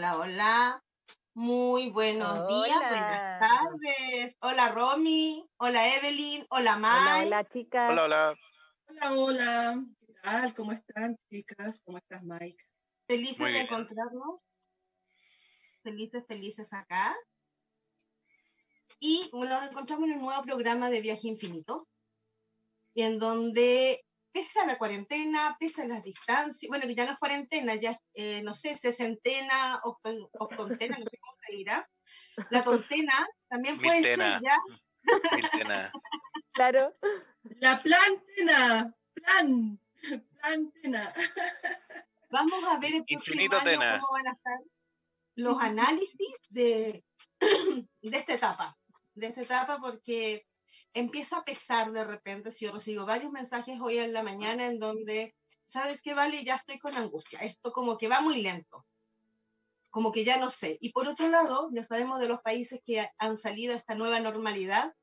Hola, hola. Muy buenos días, buenas tardes. Hola, Romy. Hola, Evelyn. Hola, Mike. Hola, hola, chicas. Hola, hola. Hola, hola. ¿Qué tal? ¿Cómo están, chicas? ¿Cómo estás, Mike? Felices de encontrarnos. Felices, felices acá. Y nos encontramos en un nuevo programa de Viaje Infinito, en donde pese a la cuarentena, pese a las distancias, bueno, que ya no es cuarentena, ya, eh, no sé, sesentena, octontena, no sé cómo se dirá. La tontena también puede ser ya. Miltena. Claro. La plantena, plan, plantena. Vamos a ver el próximo año cómo van a estar los análisis de, de esta etapa, de esta etapa porque empieza a pesar de repente si yo recibo varios mensajes hoy en la mañana en donde, ¿sabes qué, Vale? Ya estoy con angustia. Esto como que va muy lento. Como que ya no sé. Y por otro lado, ya sabemos de los países que han salido a esta nueva normalidad,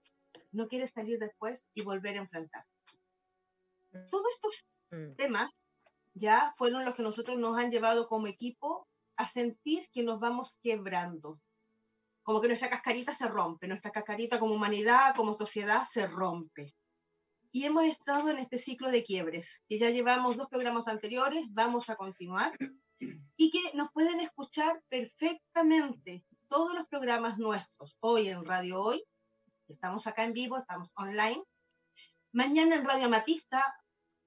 no quiere salir después y volver a enfrentar. Todos estos mm. temas ya fueron los que nosotros nos han llevado como equipo a sentir que nos vamos quebrando, como que nuestra cascarita se rompe, nuestra cascarita como humanidad, como sociedad se rompe. Y hemos estado en este ciclo de quiebres, que ya llevamos dos programas anteriores, vamos a continuar, y que nos pueden escuchar perfectamente todos los programas nuestros, hoy en Radio Hoy, estamos acá en vivo, estamos online, mañana en Radio Matista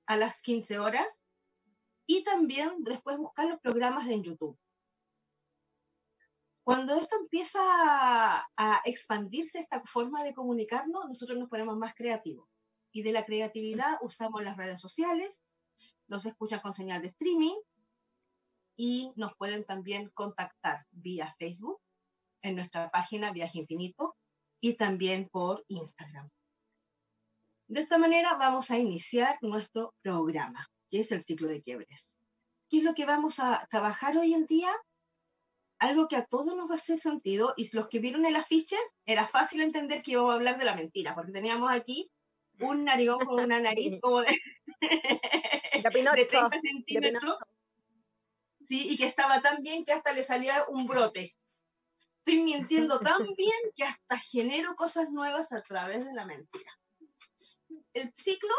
a las 15 horas, y también después buscar los programas en YouTube. Cuando esto empieza a, expandirse, esta forma de comunicarnos, nosotros nos ponemos más creativos. Y de la creatividad usamos las redes sociales, nos escuchan con señal de streaming y nos pueden también contactar vía Facebook, en nuestra página Viaje Infinito y también por Instagram. De esta manera vamos a iniciar nuestro programa, que es el ciclo de quiebres. ¿Qué es lo que vamos a trabajar hoy en día? Algo que a todos nos va a hacer sentido y los que vieron el afiche era fácil entender que íbamos a hablar de la mentira, porque teníamos aquí un narigón con una nariz como de, de 30 centímetros. Sí, y que estaba tan bien que hasta le salía un brote. Estoy mintiendo tan bien que hasta genero cosas nuevas a través de la mentira. El ciclo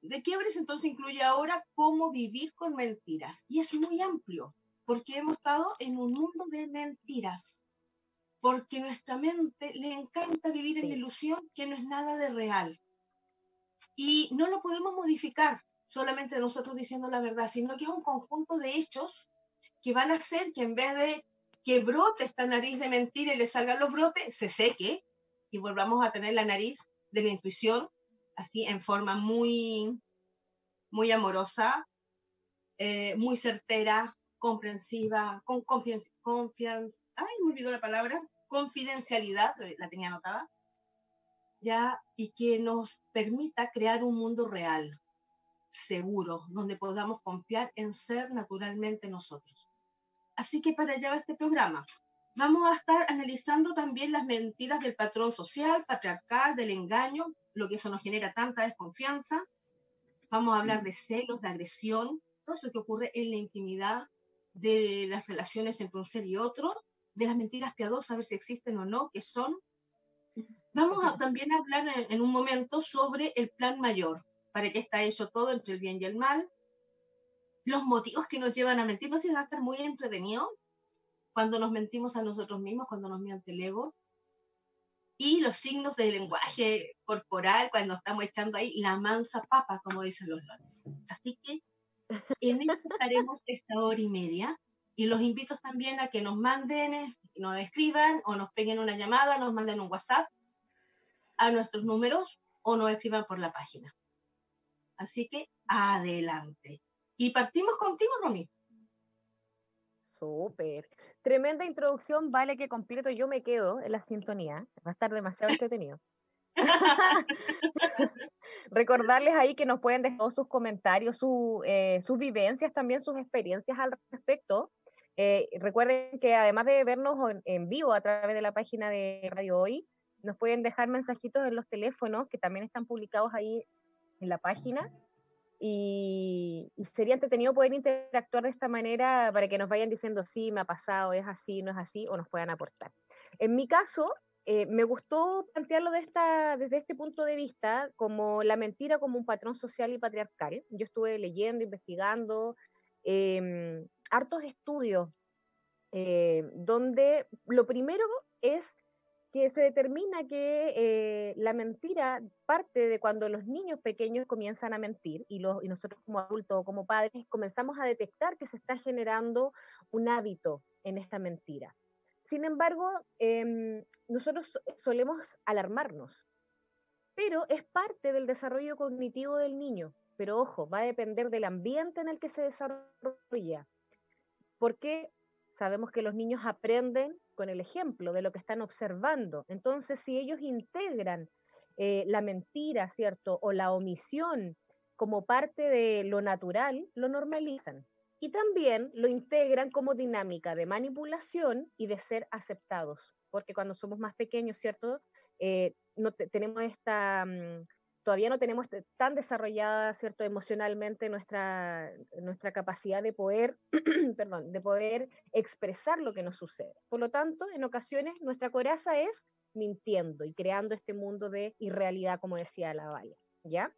de quiebres entonces incluye ahora cómo vivir con mentiras y es muy amplio porque hemos estado en un mundo de mentiras, porque nuestra mente le encanta vivir en la ilusión que no es nada de real. Y no lo podemos modificar solamente nosotros diciendo la verdad, sino que es un conjunto de hechos que van a hacer que en vez de que brote esta nariz de mentira y le salgan los brotes, se seque y volvamos a tener la nariz de la intuición, así en forma muy, muy amorosa, eh, muy certera, comprensiva, con confianza, ay, me olvidó la palabra, confidencialidad, eh, la tenía anotada, ya, y que nos permita crear un mundo real, seguro, donde podamos confiar en ser naturalmente nosotros. Así que para allá va este programa. Vamos a estar analizando también las mentiras del patrón social, patriarcal, del engaño, lo que eso nos genera tanta desconfianza. Vamos a hablar de celos, de agresión, todo eso que ocurre en la intimidad, de las relaciones entre un ser y otro, de las mentiras piadosas, a ver si existen o no, que son. Vamos a, también a hablar en, un momento sobre el plan mayor, para qué está hecho todo entre el bien y el mal, los motivos que nos llevan a mentir, pues va a estar muy entretenido cuando nos mentimos a nosotros mismos, cuando nos miente el ego, y los signos del lenguaje corporal cuando estamos echando ahí la mansa papa, como dicen los Así que en esto estaremos esta hora y media y los invito también a que nos manden, nos escriban o nos peguen una llamada, nos manden un WhatsApp a nuestros números o nos escriban por la página. Así que adelante. Y partimos contigo, Romy. Súper. Tremenda introducción, vale que completo yo me quedo en la sintonía. Va a estar demasiado entretenido. Recordarles ahí que nos pueden dejar sus comentarios, eh, sus vivencias, también sus experiencias al respecto. Eh, recuerden que además de vernos en, vivo a través de la página de Radio Hoy, nos pueden dejar mensajitos en los teléfonos que también están publicados ahí en la página. y, sería entretenido poder interactuar de esta manera para que nos vayan diciendo sí, me ha pasado, es así, no es así, o nos puedan aportar. En mi caso, eh, me gustó plantearlo desde este punto de vista, como la mentira como un patrón social y patriarcal. Yo estuve leyendo, investigando, em, hartos estudios, eh, donde lo primero es que se determina que eh, la mentira parte de cuando los niños pequeños comienzan a mentir y, los, y nosotros como adultos o como padres comenzamos a detectar que se está generando un hábito en esta mentira. Sin embargo, em, nosotros solemos alarmarnos, pero es parte del desarrollo cognitivo del niño. Pero ojo, va a depender del ambiente en el que se desarrolla, porque sabemos que los niños aprenden con el ejemplo de lo que están observando. Entonces, si ellos integran eh, la mentira, ¿cierto? O la omisión como parte de lo natural, lo normalizan. Y también lo integran como dinámica de manipulación y de ser aceptados, porque cuando somos más pequeños, ¿cierto? Eh, no tenemos esta, mm, todavía no tenemos tan desarrollada, ¿cierto? Emocionalmente nuestra, nuestra capacidad de poder, perdón, de poder expresar lo que nos sucede. Por lo tanto, en ocasiones nuestra coraza es mintiendo y creando este mundo de irrealidad, como decía la Valla, ¿ya?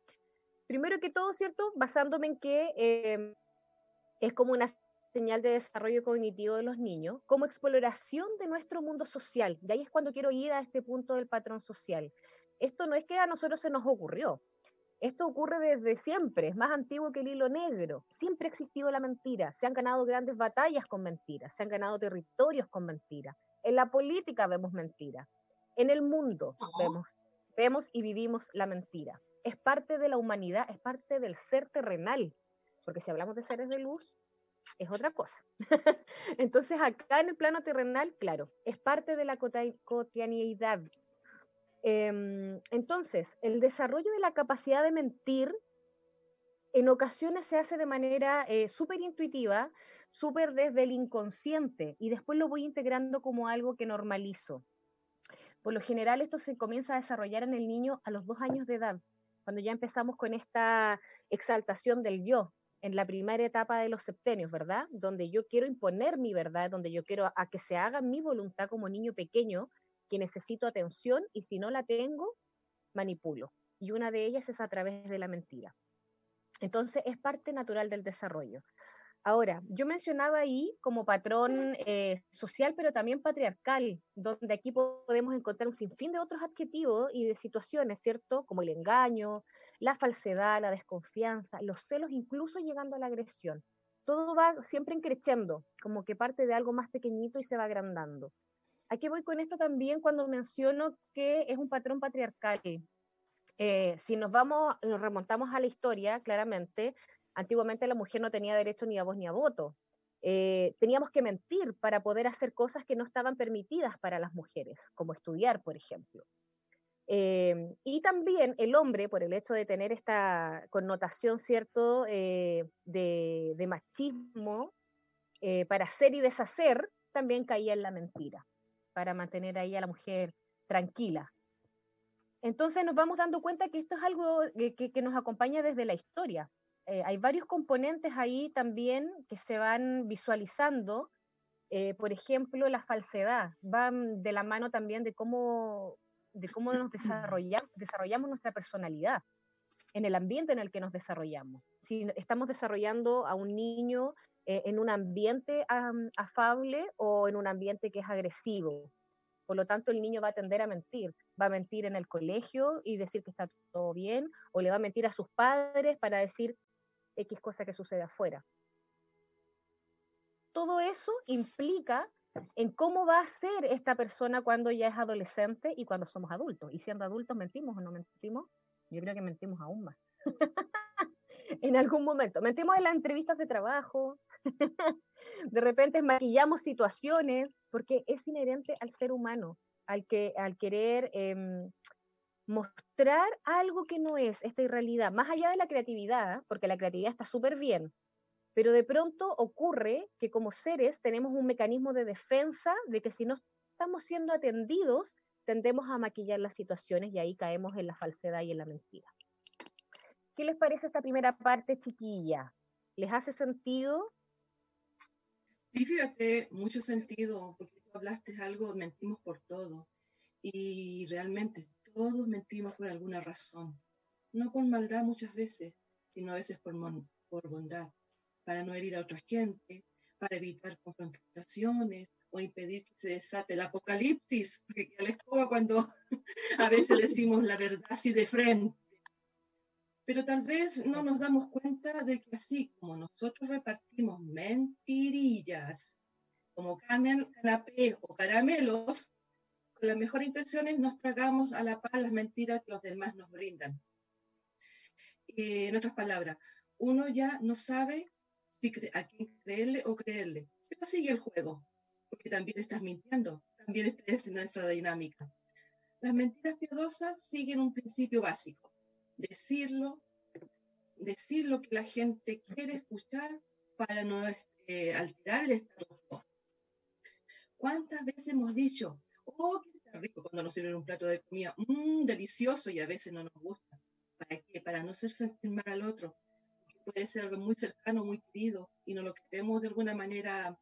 Primero que todo, ¿cierto? Basándome en que em, es como una señal de desarrollo cognitivo de los niños, como exploración de nuestro mundo social. Y ahí es cuando quiero ir a este punto del patrón social esto no es que a nosotros se nos ocurrió. Esto ocurre desde siempre, es más antiguo que el hilo negro. Siempre ha existido la mentira. Se han ganado grandes batallas con mentiras, se han ganado territorios con mentiras. En la política vemos mentira. En el mundo vemos, vemos y vivimos la mentira. Es parte de la humanidad, es parte del ser terrenal. Porque si hablamos de seres de luz, es otra cosa. Entonces, acá en el plano terrenal, claro, es parte de la cotidianidad, Em, entonces, el desarrollo de la capacidad de mentir en ocasiones se hace de manera eh, súper intuitiva, súper desde el inconsciente, y después lo voy integrando como algo que normalizo. Por lo general, esto se comienza a desarrollar en el niño a los dos años de edad, cuando ya empezamos con esta exaltación del yo, en la primera etapa de los septenios, ¿verdad? Donde yo quiero imponer mi verdad, donde yo quiero a que se haga mi voluntad como niño pequeño, que necesito atención y si no la tengo, manipulo. Y una de ellas es a través de la mentira. Entonces es parte natural del desarrollo. Ahora, yo mencionaba ahí como patrón eh, social, pero también patriarcal, donde aquí podemos encontrar un sinfín de otros adjetivos y de situaciones, ¿cierto? Como el engaño, la falsedad, la desconfianza, los celos, incluso llegando a la agresión. Todo va siempre creciendo, como que parte de algo más pequeñito y se va agrandando. Aquí voy con esto también cuando menciono que es un patrón patriarcal. Eh, si nos vamos, nos remontamos a la historia, claramente, antiguamente la mujer no tenía derecho ni a voz ni a voto. Eh, teníamos que mentir para poder hacer cosas que no estaban permitidas para las mujeres, como estudiar, por ejemplo. Eh, y también el hombre, por el hecho de tener esta connotación, ¿cierto?, de, de, machismo, para hacer y deshacer, también caía en la mentira para mantener ahí a la mujer tranquila. Entonces nos vamos dando cuenta que esto es algo que, nos acompaña desde la historia. Eh, hay varios componentes ahí también que se van visualizando. Eh, por ejemplo, la falsedad va de la mano también de cómo, de cómo nos desarrollamos, desarrollamos nuestra personalidad en el ambiente en el que nos desarrollamos. Si estamos desarrollando a un niño eh, en un ambiente afable o en un ambiente que es agresivo. Por lo tanto, el niño va a tender a mentir. Va a mentir en el colegio y decir que está todo bien, o le va a mentir a sus padres para decir X cosa que sucede afuera. Todo eso implica en cómo va a ser esta persona cuando ya es adolescente y cuando somos adultos. Y siendo adultos, ¿mentimos o no mentimos? Yo creo que mentimos aún más. en algún momento. Mentimos en las entrevistas de trabajo, de repente maquillamos situaciones, porque es inherente al ser humano, al, que, al querer em, mostrar algo que no es esta irrealidad, más allá de la creatividad, porque la creatividad está súper bien, pero de pronto ocurre que como seres tenemos un mecanismo de defensa de que si no estamos siendo atendidos, tendemos a maquillar las situaciones y ahí caemos en la falsedad y en la mentira. ¿Qué les parece esta primera parte, chiquilla? ¿Les hace sentido? Sí, fíjate, mucho sentido, porque tú hablaste algo, mentimos por todo. Y realmente todos mentimos por alguna razón. No con maldad muchas veces, sino a veces por, por bondad, para no herir a otra gente, para evitar confrontaciones o impedir que se desate el apocalipsis, porque ya les escoba cuando a veces decimos la verdad así de frente. Pero tal vez no nos damos cuenta de que así como nosotros repartimos mentirillas, como canapés o caramelos, con las mejores intenciones nos tragamos a la paz las mentiras que los demás nos brindan. Eh, en otras palabras, uno ya no sabe si a quién creerle o creerle, pero sigue el juego, porque también estás mintiendo, también estás en esa dinámica. Las mentiras piadosas siguen un principio básico, decirlo, decir lo que la gente quiere escuchar para no eh, alterar el quo. ¿Cuántas veces hemos dicho, oh, qué está rico cuando nos sirven un plato de comida, mmm, delicioso y a veces no nos gusta? ¿Para qué? Para no hacer sentir mal al otro. Puede ser algo muy cercano, muy querido y no lo queremos de alguna manera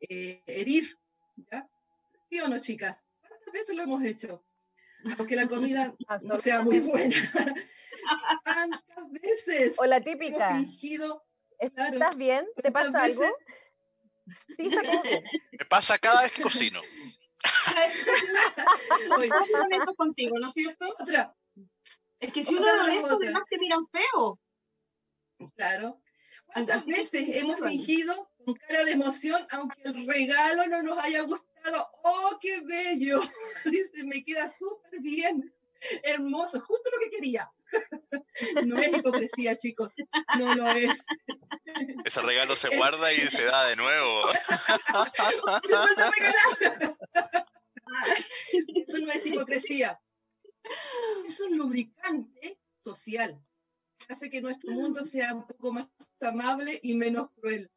eh, herir. ¿ya? ¿Sí o no, chicas? ¿Cuántas veces lo hemos hecho? Aunque la comida no sea muy buena. ¿Cuántas veces? O la típica. ¿Estás bien? ¿Te pasa algo? Sí, Me pasa cada vez que cocino. Oye, contigo, ¿no es cierto? Otra. Es que si uno lo ve, además te miran feo. Claro. ¿Cuántas veces hemos fingido con cara de emoción, aunque el regalo no nos haya gustado? ¡Oh, qué bello! Dice, me queda súper bien. Hermoso, justo lo que quería. No es hipocresía, chicos. No lo es. Ese regalo se guarda y se da de nuevo. Eso no es hipocresía. Es un lubricante social hace que nuestro mundo sea un poco más amable y menos cruel.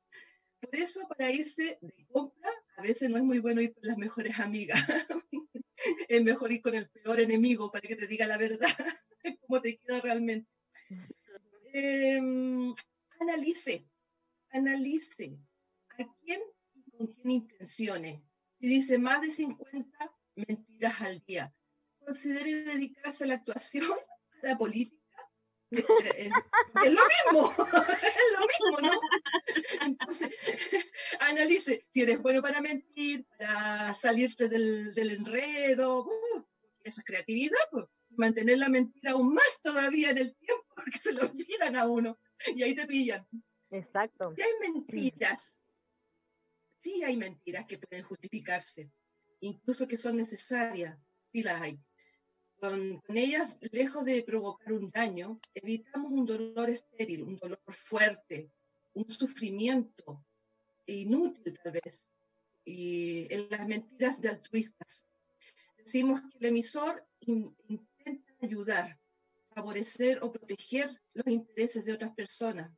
Por eso, para irse de compra, a veces no es muy bueno ir con las mejores amigas. es mejor ir con el peor enemigo para que te diga la verdad, cómo te queda realmente. Em, analice, analice a quién y con quién intenciones. Si dice más de 50 mentiras al día, considere dedicarse a la actuación, a la política. Es, lo mismo, es lo mismo, ¿no? Entonces, analice si eres bueno para mentir, para salirte del, del enredo, uh, eso es creatividad, pues. mantener la mentira aún más todavía en el tiempo, porque se lo olvidan a uno y ahí te pillan. Exacto. Si hay mentiras, sí hay mentiras que pueden justificarse, incluso que son necesarias, sí las hay. Con, ellas, lejos de provocar un daño, evitamos un dolor estéril, un dolor fuerte, un sufrimiento inútil tal vez, y en las mentiras de altruistas. Decimos que el emisor intenta ayudar, favorecer o proteger los intereses de otras personas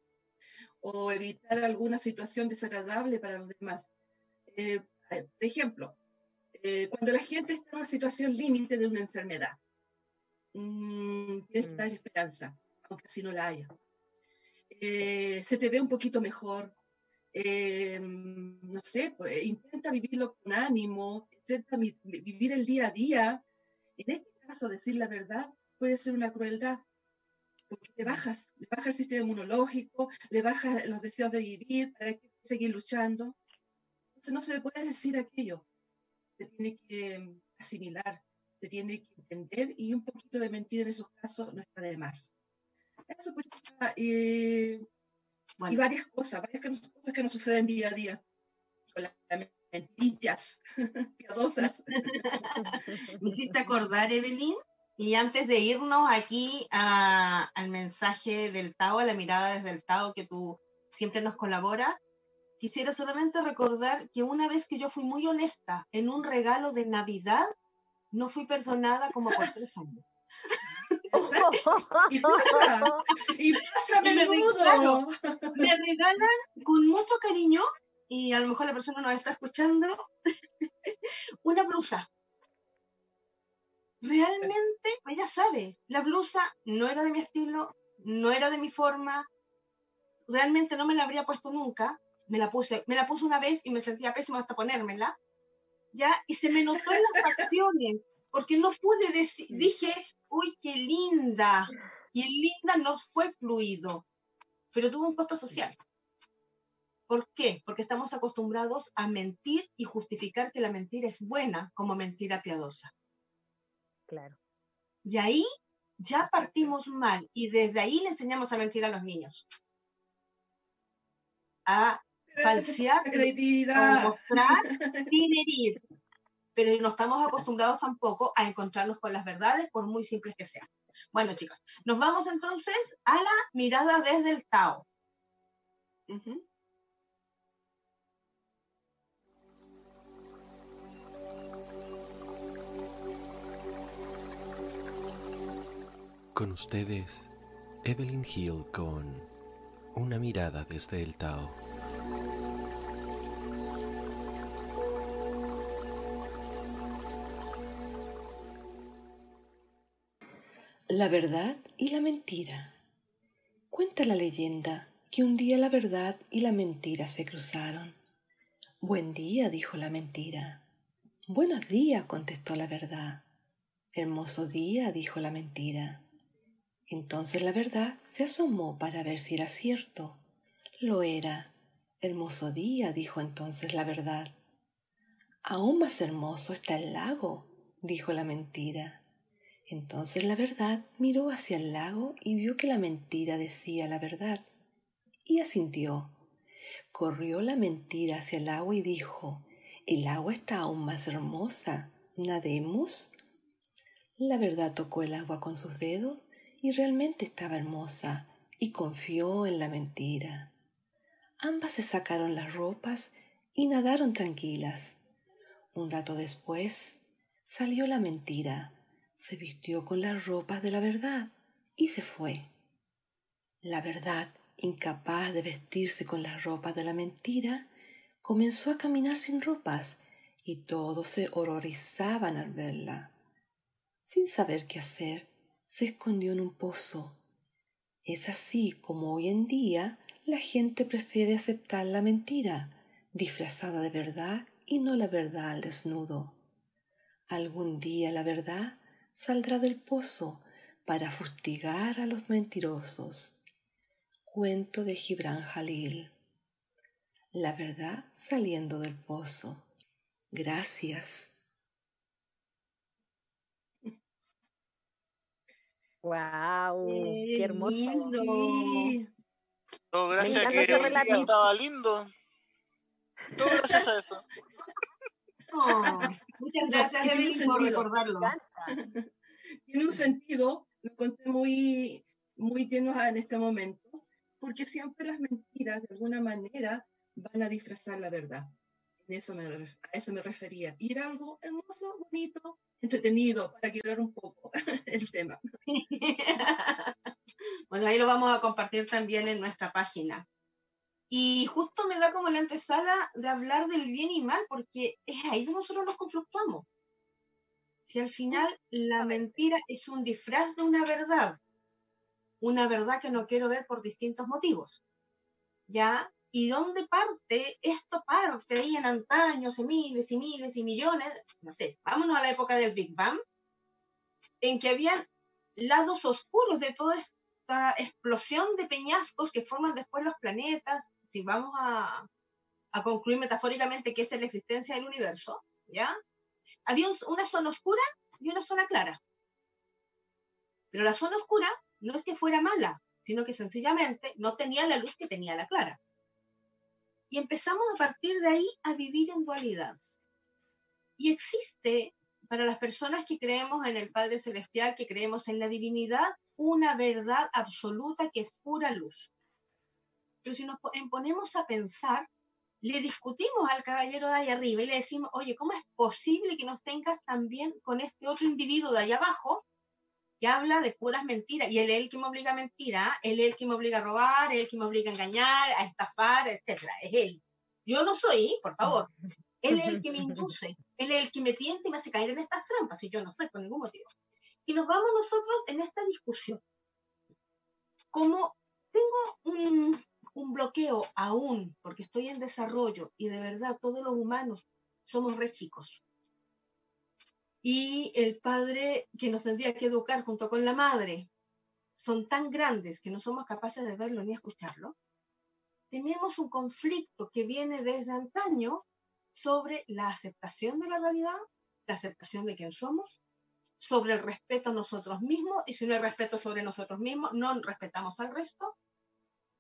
o evitar alguna situación desagradable para los demás. Eh, por ejemplo, eh, cuando la gente está en una situación límite de una enfermedad, mmm, tienes que dar esperanza, aunque así no la haya. Eh, se te ve un poquito mejor, eh, no sé, pues, intenta vivirlo con ánimo, intenta vivir el día a día. En este caso, decir la verdad puede ser una crueldad, porque le bajas, le baja el sistema inmunológico, le baja los deseos de vivir, para seguir luchando. Entonces no se le puede decir aquello, se tiene que asimilar, se tiene que entender y un poquito de mentir en esos casos no está de más. Eso pues, eh, y varias cosas, varias cosas que nos suceden día a día. Con las mentirillas piadosas. Me hiciste acordar, Evelyn, y antes de irnos aquí al mensaje del Tao, a la mirada desde el Tao que tú siempre nos colaboras, quisiera solamente recordar que una vez que yo fui muy honesta en un regalo de Navidad, no fui perdonada como por tres años. y pasa, y pasa menudo. Me regalan con mucho cariño, y a lo mejor la persona nos está escuchando, una blusa. Realmente, ella sabe, la blusa no era de mi estilo, no era de mi forma, realmente no me la habría puesto nunca, me la puse, me la puse una vez y me sentía pésimo hasta ponérmela, ¿ya? Y se me notó en las facciones, porque no pude decir, dije, uy, qué linda, y el linda no fue fluido, pero tuvo un costo social. ¿Por qué? Porque estamos acostumbrados a mentir y justificar que la mentira es buena como mentira piadosa. Claro. Y ahí ya partimos mal y desde ahí le enseñamos a mentir a los niños. A falsear, a mostrar sin herir. Pero no estamos acostumbrados tampoco a encontrarnos con las verdades, por muy simples que sean. Bueno, chicos, nos vamos entonces a la mirada desde el Tao. Con ustedes, Evelyn Hill con Una mirada desde el Tao. La verdad y la mentira. Cuenta la leyenda que un día la verdad y la mentira se cruzaron. Buen día, dijo la mentira. Buenos días, contestó la verdad. Hermoso día, dijo la mentira. Entonces la verdad se asomó para ver si era cierto. Lo era. Hermoso día, dijo entonces la verdad. Aún más hermoso está el lago, dijo la mentira. Entonces la verdad miró hacia el lago y vio que la mentira decía la verdad. Y asintió. Corrió la mentira hacia el agua y dijo, El agua está aún más hermosa. ¿Nademos? La verdad tocó el agua con sus dedos y realmente estaba hermosa y confió en la mentira. Ambas se sacaron las ropas y nadaron tranquilas. Un rato después salió la mentira, se vistió con las ropas de la verdad y se fue. La verdad, incapaz de vestirse con las ropas de la mentira, comenzó a caminar sin ropas y todos se horrorizaban al verla. Sin saber qué hacer, se escondió en un pozo. Es así como hoy en día la gente prefiere aceptar la mentira, disfrazada de verdad y no la verdad al desnudo. Algún día la verdad saldrá del pozo para fustigar a los mentirosos. Cuento de Gibran Jalil. La verdad saliendo del pozo. Gracias. ¡Wow! ¡Qué hermoso! Todo gracias a que estaba lindo. Todo gracias a eso. muchas gracias, por recordarlo. Tiene un sentido, lo conté muy, muy lleno en este momento, porque siempre las mentiras, de alguna manera, van a disfrazar la verdad. En eso me, a eso me refería. Y era algo hermoso, bonito, entretenido para quebrar un poco el tema. bueno, ahí lo vamos a compartir también en nuestra página. Y justo me da como la antesala de hablar del bien y mal, porque es ahí donde nosotros nos conflictuamos. Si al final la mentira es un disfraz de una verdad, una verdad que no quiero ver por distintos motivos, ¿ya? ¿Y dónde parte? Esto parte ahí en antaño, hace miles y miles y millones, no sé, vámonos a la época del Big Bang, en que habían lados oscuros de toda esta explosión de peñascos que forman después los planetas, si vamos a, a concluir metafóricamente que es la existencia del universo, ¿ya? Había una zona oscura y una zona clara. Pero la zona oscura no es que fuera mala, sino que sencillamente no tenía la luz que tenía la clara. Y empezamos a partir de ahí a vivir en dualidad. Y existe, para las personas que creemos en el Padre Celestial, que creemos en la divinidad, una verdad absoluta que es pura luz. Pero si nos ponemos a pensar, le discutimos al caballero de ahí arriba y le decimos, oye, ¿cómo es posible que nos tengas también con este otro individuo de allá abajo que habla de puras mentiras, y él es el que me obliga a mentir, ¿ah? él es el que me obliga a robar, él es el que me obliga a engañar, a estafar, etc. Es él. Yo no soy, por favor. Él es el que me induce, él es el que me tienta y me hace caer en estas trampas, y yo no soy por ningún motivo. Y nos vamos nosotros en esta discusión. como tengo un, un bloqueo aún, porque estoy en desarrollo y de verdad todos los humanos somos re chicos. Y el padre que nos tendría que educar junto con la madre son tan grandes que no somos capaces de verlo ni escucharlo. Tenemos un conflicto que viene desde antaño sobre la aceptación de la realidad, la aceptación de quién somos, sobre el respeto a nosotros mismos, y si no hay respeto sobre nosotros mismos, no respetamos al resto,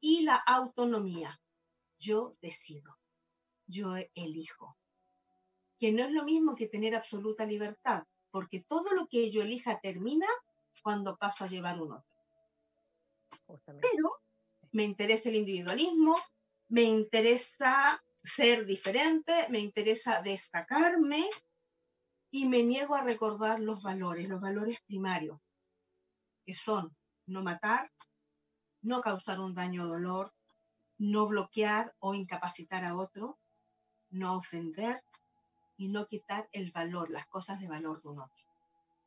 y la autonomía. Yo decido, yo elijo, que no es lo mismo que tener absoluta libertad, porque todo lo que yo elija termina cuando paso a llevar un otro. Pero me interesa el individualismo, me interesa ser diferente, me interesa destacarme y me niego a recordar los valores, los valores primarios, que son no matar, no causar un daño o dolor, no bloquear o incapacitar a otro, no ofender y no quitar el valor, las cosas de valor de un otro.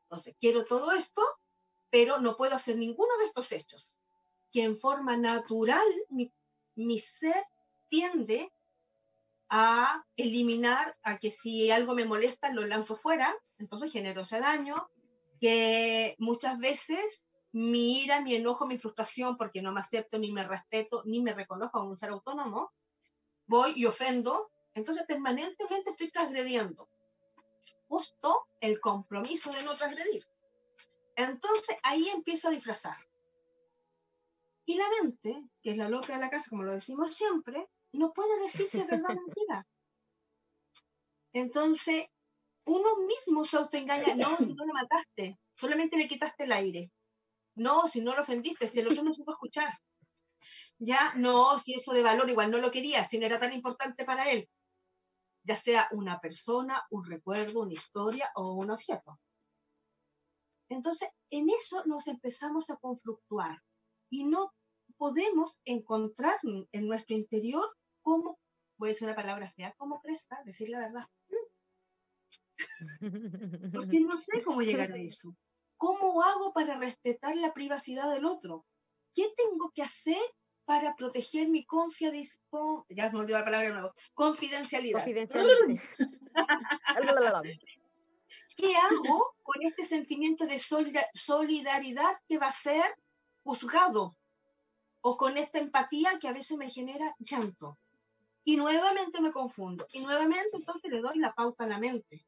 Entonces, quiero todo esto, pero no puedo hacer ninguno de estos hechos, que en forma natural mi, mi ser tiende a eliminar, a que si algo me molesta lo lanzo fuera, entonces genero ese daño, que muchas veces mi ira, mi enojo, mi frustración, porque no me acepto, ni me respeto, ni me reconozco como un ser autónomo, voy y ofendo, entonces permanentemente estoy transgrediendo justo el compromiso de no transgredir. Entonces ahí empiezo a disfrazar. Y la mente, que es la loca de la casa, como lo decimos siempre, no puede decir si es verdad mentira. Entonces, uno mismo se autoengaña. No, si no le mataste, solamente le quitaste el aire. No, si no lo ofendiste, si el otro no supo escuchar. Ya, no, si eso de valor igual no lo quería, si no era tan importante para él. Ya sea una persona, un recuerdo, una historia o un objeto. Entonces, en eso nos empezamos a confluctuar y no podemos encontrar en nuestro interior cómo, voy a decir una palabra fea, cómo presta, decir la verdad. Porque no sé cómo llegar a eso. ¿Cómo hago para respetar la privacidad del otro? ¿Qué tengo que hacer para proteger mi confidencialidad? Ya me olvidó la palabra de nuevo. Confidencialidad. Confidencialidad. ¿Qué hago con este sentimiento de solidaridad que va a ser juzgado? O con esta empatía que a veces me genera llanto. Y nuevamente me confundo. Y nuevamente entonces le doy la pauta a la mente.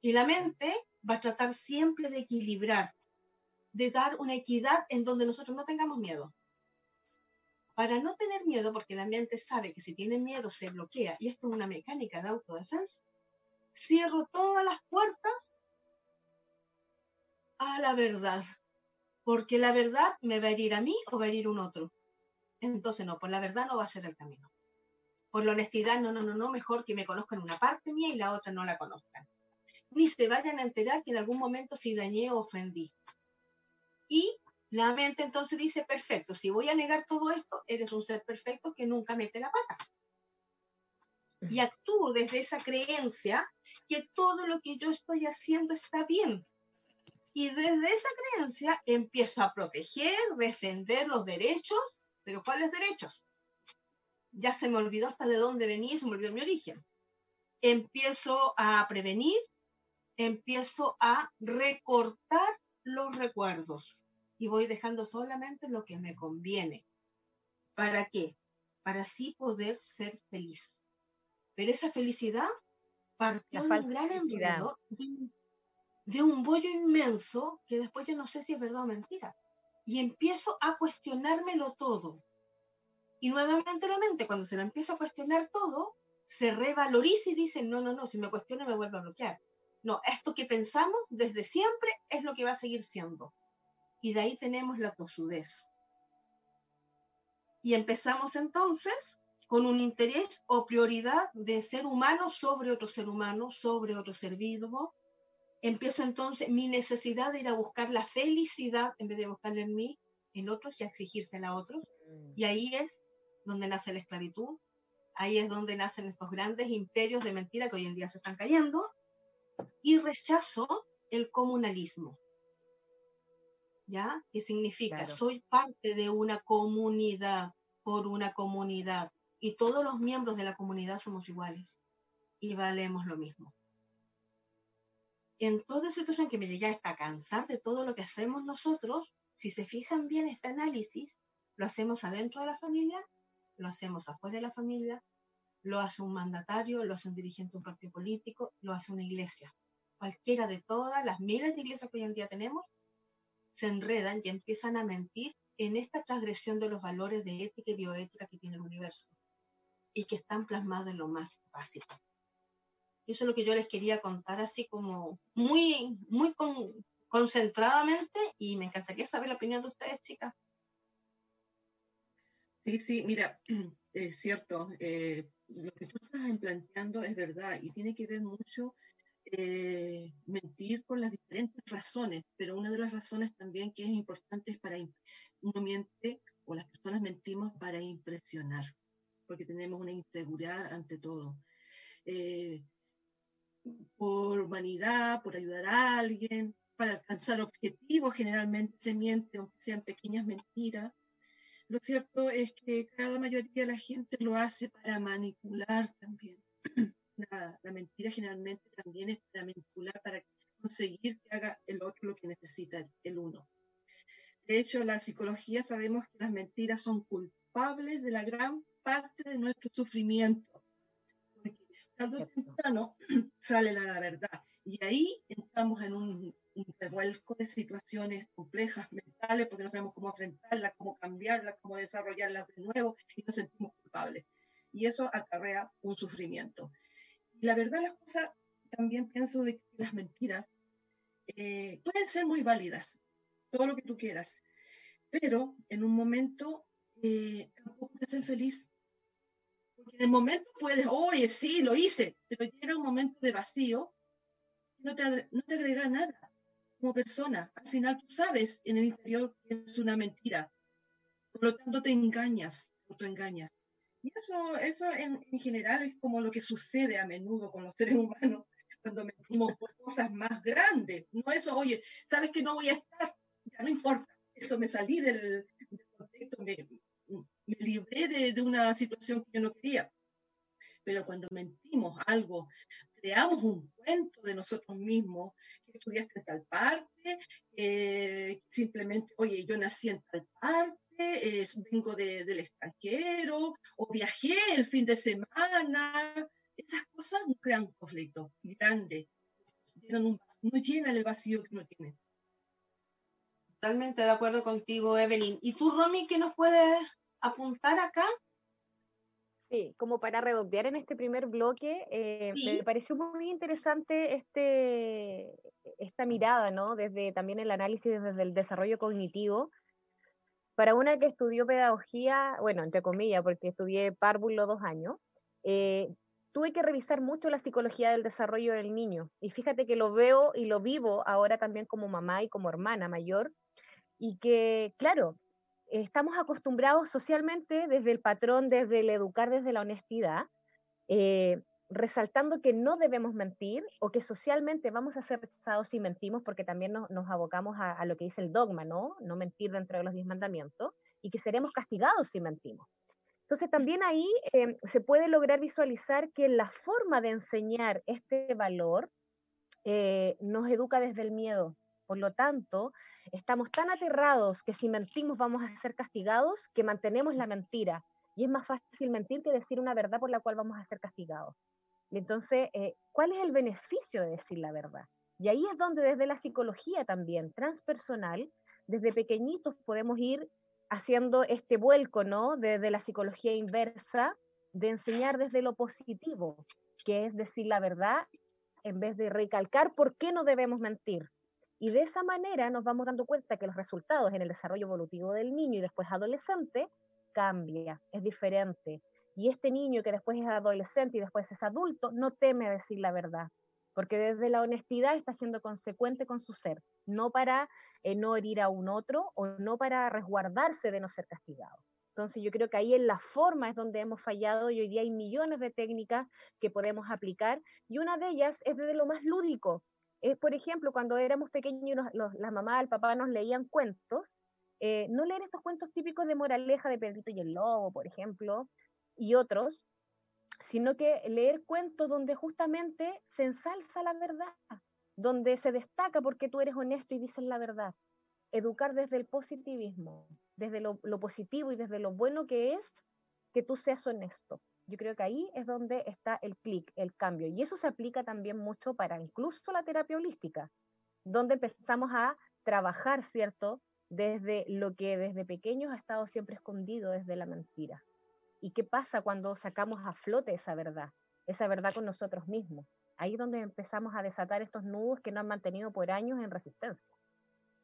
Y la mente va a tratar siempre de equilibrar, de dar una equidad en donde nosotros no tengamos miedo. Para no tener miedo, porque la mente sabe que si tiene miedo se bloquea, y esto es una mecánica de autodefensa, cierro todas las puertas a la verdad, porque la verdad me va a herir a mí o va a herir un otro. Entonces, no, por la verdad no va a ser el camino por la honestidad, no, no, no, no, mejor que me conozcan una parte mía y la otra no la conozcan. Ni se vayan a enterar que en algún momento sí dañé o ofendí. Y la mente entonces dice, perfecto, si voy a negar todo esto, eres un ser perfecto que nunca mete la pata. Y actúo desde esa creencia que todo lo que yo estoy haciendo está bien. Y desde esa creencia empiezo a proteger, defender los derechos, pero ¿cuáles derechos? Ya se me olvidó hasta de dónde venía y se me olvidó mi origen. Empiezo a prevenir, empiezo a recortar los recuerdos y voy dejando solamente lo que me conviene. ¿Para qué? Para así poder ser feliz. Pero esa felicidad partió de un gran enredo, de un bollo inmenso que después yo no sé si es verdad o mentira. Y empiezo a cuestionármelo todo y nuevamente la mente, cuando se la empieza a cuestionar todo, se revaloriza y dice, no, no, no, si me cuestiona me vuelvo a bloquear. No, esto que pensamos desde siempre es lo que va a seguir siendo. Y de ahí tenemos la tosudez. Y empezamos entonces con un interés o prioridad de ser humano sobre otro ser humano, sobre otro ser vivo. Empiezo entonces mi necesidad de ir a buscar la felicidad en vez de buscarla en mí, en otros y a exigírsela a otros. Mm. Y ahí es donde nace la esclavitud, ahí es donde nacen estos grandes imperios de mentira que hoy en día se están cayendo, y rechazo el comunalismo. ¿ya? ¿Qué significa? Soy parte de una comunidad, por una comunidad, y todos los miembros de la comunidad somos iguales y valemos lo mismo. En toda situación que me llegué a cansar de todo lo que hacemos nosotros, si se fijan bien este análisis, lo hacemos adentro de la familia, lo hacemos afuera de la familia, lo hace un mandatario, lo hace un dirigente de un partido político, lo hace una iglesia. Cualquiera de todas las miles de iglesias que hoy en día tenemos se enredan y empiezan a mentir en esta transgresión de los valores de ética y bioética que tiene el universo y que están plasmados en lo más básico. Eso es lo que yo les quería contar así como muy, muy concentradamente y me encantaría saber la opinión de ustedes, chicas. Sí, sí, mira, es cierto, eh, lo que tú estás planteando es verdad y tiene que ver mucho eh, mentir por las diferentes razones, pero una de las razones también que es importante es para uno miente o las personas mentimos para impresionar, porque tenemos una inseguridad ante todo. Eh, por humanidad, por ayudar a alguien, para alcanzar objetivos, generalmente se miente, aunque sean pequeñas mentiras. Lo cierto es que cada mayoría de la gente lo hace para manipular también. La, la, mentira generalmente también es para manipular, para conseguir que haga el otro lo que necesita el uno. De hecho, la psicología sabemos que las mentiras son culpables de la gran parte de nuestro sufrimiento. Porque tarde o temprano sale la, verdad. Y ahí entramos en un, un revuelco de situaciones complejas mentales porque no sabemos cómo enfrentarlas, cómo cambiarlas, cómo desarrollarlas de nuevo y nos sentimos culpables. Y eso acarrea un sufrimiento. La verdad, las cosas también pienso de que las mentiras eh, pueden ser muy válidas, todo lo que tú quieras, pero en un momento eh, tampoco te hacen feliz. Porque en el momento puedes, oye, sí, lo hice, pero llega un momento de vacío, no te, no te agrega nada como persona. Al final tú sabes en el interior que es una mentira. Por lo tanto, te engañas, o te engañas. Y eso, eso en, en, general es como lo que sucede a menudo con los seres humanos cuando mentimos por cosas más grandes. No eso, oye, sabes que no voy a estar, ya no importa. Eso me salí del, contexto, me, me libré de, de, una situación que yo no quería. Pero cuando mentimos algo, creamos un cuento de nosotros mismos, que estudiaste en tal parte, simplemente, oye, yo nací en tal parte, vengo de, del extranjero, o viajé el fin de semana, esas cosas no crean conflicto grande, no llenan el vacío que uno tiene. Totalmente de acuerdo contigo, Evelyn. ¿Y tú, Romy, qué nos puedes apuntar acá? Sí, como para redondear en este primer bloque, eh, me pareció muy interesante este, esta mirada, ¿no? Desde también el análisis desde el desarrollo cognitivo. Para una que estudió pedagogía, bueno, entre comillas, porque estudié párvulo dos años, eh, tuve que revisar mucho la psicología del desarrollo del niño. Y fíjate que lo veo y lo vivo ahora también como mamá y como hermana mayor. Y que, claro, estamos acostumbrados socialmente desde el patrón, desde el educar, desde la honestidad, eh, resaltando que no debemos mentir o que socialmente vamos a ser rechazados si mentimos porque también nos, abocamos a, a, lo que dice el dogma, ¿no? No mentir dentro de los diez mandamientos y que seremos castigados si mentimos. Entonces también ahí eh, se puede lograr visualizar que la forma de enseñar este valor eh, nos educa desde el miedo. Por lo tanto, estamos tan aterrados que si mentimos vamos a ser castigados que mantenemos la mentira. Y es más fácil mentir que decir una verdad por la cual vamos a ser castigados. Entonces, eh, ¿cuál es el beneficio de decir la verdad? Y ahí es donde desde la psicología también transpersonal, desde pequeñitos podemos ir haciendo este vuelco, ¿no? Desde la psicología inversa, de enseñar desde lo positivo, que es decir la verdad en vez de recalcar por qué no debemos mentir. Y de esa manera nos vamos dando cuenta que los resultados en el desarrollo evolutivo del niño y después adolescente cambia, es diferente. Y este niño que después es adolescente y después es adulto no teme decir la verdad, porque desde la honestidad está siendo consecuente con su ser, no para eh, no herir a un otro o no para resguardarse de no ser castigado. Entonces yo creo que ahí en la forma es donde hemos fallado y hoy día hay millones de técnicas que podemos aplicar y una de ellas es desde lo más lúdico, es, por ejemplo, cuando éramos pequeños y la mamá, el papá nos leían cuentos, eh, no leer estos cuentos típicos de moraleja de Pedrito y el Lobo, por ejemplo, y otros, sino que leer cuentos donde justamente se ensalza la verdad, donde se destaca porque tú eres honesto y dices la verdad. Educar desde el positivismo, desde lo, positivo y desde lo bueno que es que tú seas honesto. Yo creo que ahí es donde está el clic, el cambio. Y eso se aplica también mucho para incluso la terapia holística, donde empezamos a trabajar, ¿cierto? Desde lo que desde pequeños ha estado siempre escondido, desde la mentira. ¿Y qué pasa cuando sacamos a flote esa verdad? Esa verdad con nosotros mismos. Ahí es donde empezamos a desatar estos nudos que nos han mantenido por años en resistencia.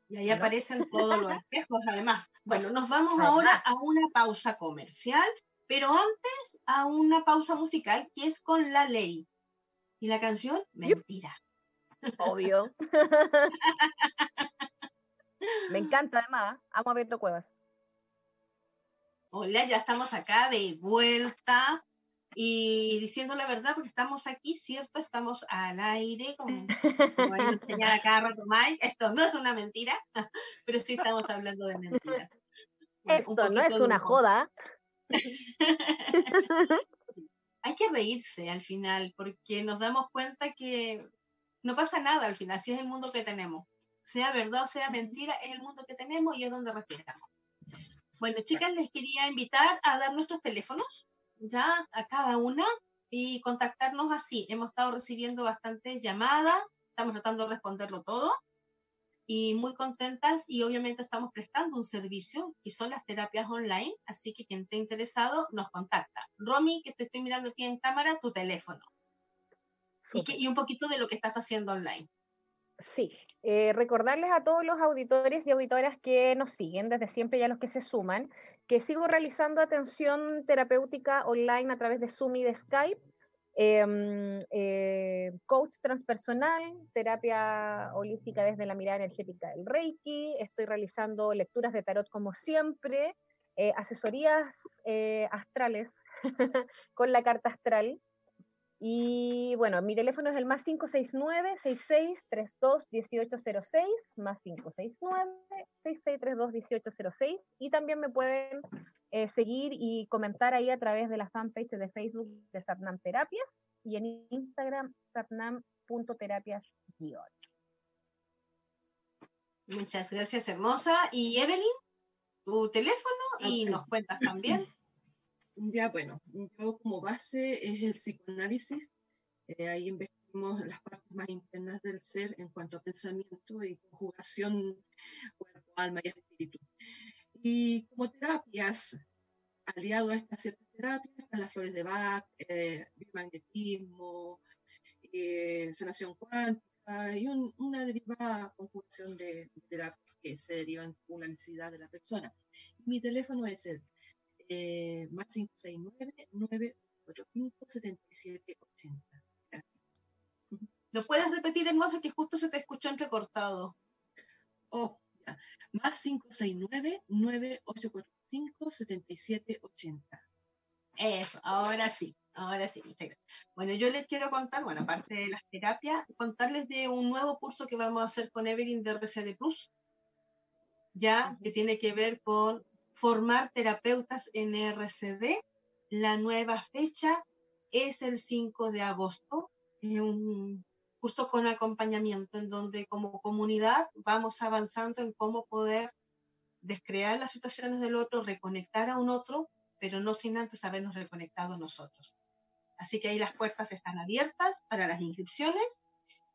Y ahí aparecen todos los espejos, además. Bueno, nos vamos ahora a una pausa comercial, pero antes a una pausa musical que es con la ley. Y la canción, Mentira. Obvio. Me encanta además, amo a Beto Cuevas. Hola, ya estamos acá de vuelta y diciendo la verdad, porque estamos aquí, ¿cierto? Estamos al aire, como, como a enseñar acá rato Mike. Esto no es una mentira, pero sí estamos hablando de mentiras. Esto no es una joda. Hay que reírse al final, porque nos damos cuenta que no pasa nada al final, si es el mundo que tenemos. Sea verdad o sea mentira, es el mundo que tenemos y es donde respiramos. Bueno, chicas, les quería invitar a dar nuestros teléfonos, ya a cada una, y contactarnos así. Hemos estado recibiendo bastantes llamadas, estamos tratando de responderlo todo, y muy contentas, y obviamente estamos prestando un servicio, que son las terapias online, así que quien esté interesado nos contacta. Romy, que te estoy mirando aquí en cámara, tu teléfono. Y, y un poquito de lo que estás haciendo online. Sí, eh, recordarles a todos los auditores y auditoras que nos siguen desde siempre y a los que se suman, que sigo realizando atención terapéutica online a través de Zoom y de Skype, eh, coach transpersonal, terapia holística desde la mirada energética del Reiki, estoy realizando lecturas de tarot como siempre, eh, asesorías astrales con la carta astral, y bueno, mi teléfono es el más 569-6632-1806, más 569-6632-1806. Y también me pueden eh, seguir y comentar ahí a través de la fanpage de Facebook de Satnam Terapias y en Instagram satnam.terapias. Muchas gracias, hermosa. Y Evelyn, tu teléfono y nos cuentas también. Ya, bueno, yo como base es el psicoanálisis. Eh, ahí investigamos las partes más internas del ser en cuanto a pensamiento y conjugación cuerpo, alma y espíritu. Y como terapias, aliado a estas ciertas terapias, están las flores de Bach, eh, biomagnetismo, eh, sanación cuántica y una derivada conjugación de, terapias que se derivan de una necesidad de la persona. Mi teléfono es el eh, más 569-945-7780. Gracias. ¿Lo puedes repetir, hermoso, que justo se te escuchó entrecortado? Oh, ya. Más 569-9845-7780. Eso, ahora sí, ahora sí, muchas gracias. Bueno, yo les quiero contar, bueno, aparte de las terapias, contarles de un nuevo curso que vamos a hacer con Evelyn de RCD Plus, ya que tiene que ver con formar terapeutas en RCD. La nueva fecha es el 5 de agosto, es un curso con acompañamiento en donde como comunidad vamos avanzando en cómo poder descrear las situaciones del otro, reconectar a un otro, pero no sin antes habernos reconectado nosotros. Así que ahí las puertas están abiertas para las inscripciones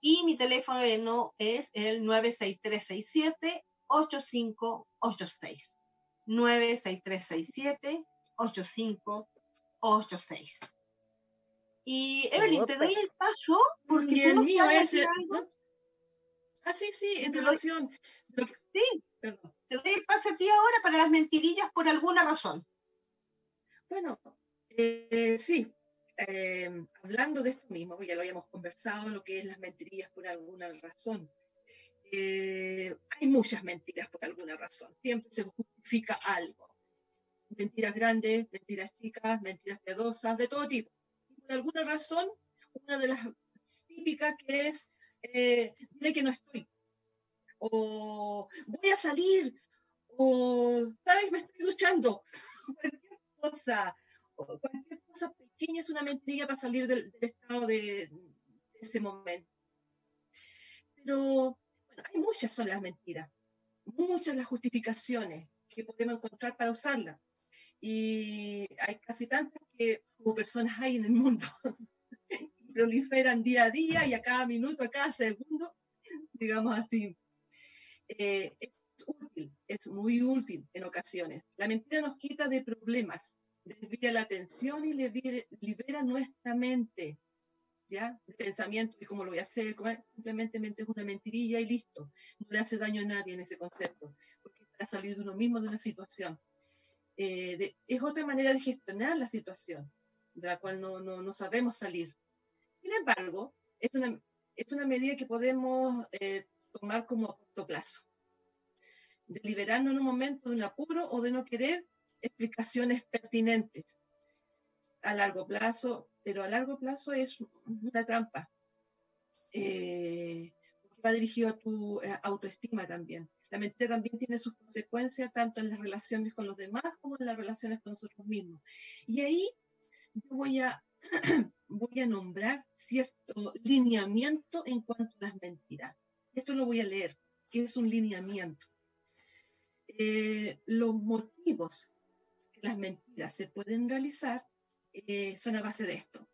y mi teléfono no es el 96367 8586. 96367-8586. Y Evelyn, te doy el paso porque el mío es Ah, sí, sí, en relación. Sí, Perdón. te doy el paso a ti ahora para las mentirillas por alguna razón. Bueno, eh, sí, eh, hablando de esto mismo, ya lo habíamos conversado, lo que es las mentirillas por alguna razón. Eh, hay muchas mentiras por alguna razón, siempre se justifica algo. Mentiras grandes, mentiras chicas, mentiras piadosas, de todo tipo. Por alguna razón, una de las típicas que es eh, dile que no estoy. O voy a salir. O, ¿sabes? Me estoy duchando. cualquier cosa. Cualquier cosa pequeña es una mentira para salir del, estado de, ese momento. Pero, bueno, hay muchas son las mentiras. Muchas las justificaciones que podemos encontrar para usarlas. Y hay casi tantas que como personas hay en el mundo. proliferan día a día y a cada minuto, a cada segundo, digamos así. Eh, es útil, es muy útil en ocasiones. La mentira nos quita de problemas, desvía la atención y libera, nuestra mente, ¿ya? De pensamiento y cómo lo voy a hacer, simplemente es una mentirilla y listo. No le hace daño a nadie en ese concepto, porque para salir de uno mismo de una situación. Eh, es otra manera de gestionar la situación, de la cual no, sabemos salir. Sin embargo, es una, es una medida que podemos eh, tomar como a corto plazo. De liberarnos en un momento de un apuro o de no querer explicaciones pertinentes. A largo plazo, pero a largo plazo es una trampa. Eh, va dirigido a tu eh, autoestima también. La mentira también tiene sus consecuencias tanto en las relaciones con los demás como en las relaciones con nosotros mismos. Y ahí yo voy a voy a nombrar cierto lineamiento en cuanto a las mentiras. Esto lo voy a leer, que es un lineamiento. Eh, los motivos que las mentiras se pueden realizar eh, son a base de esto.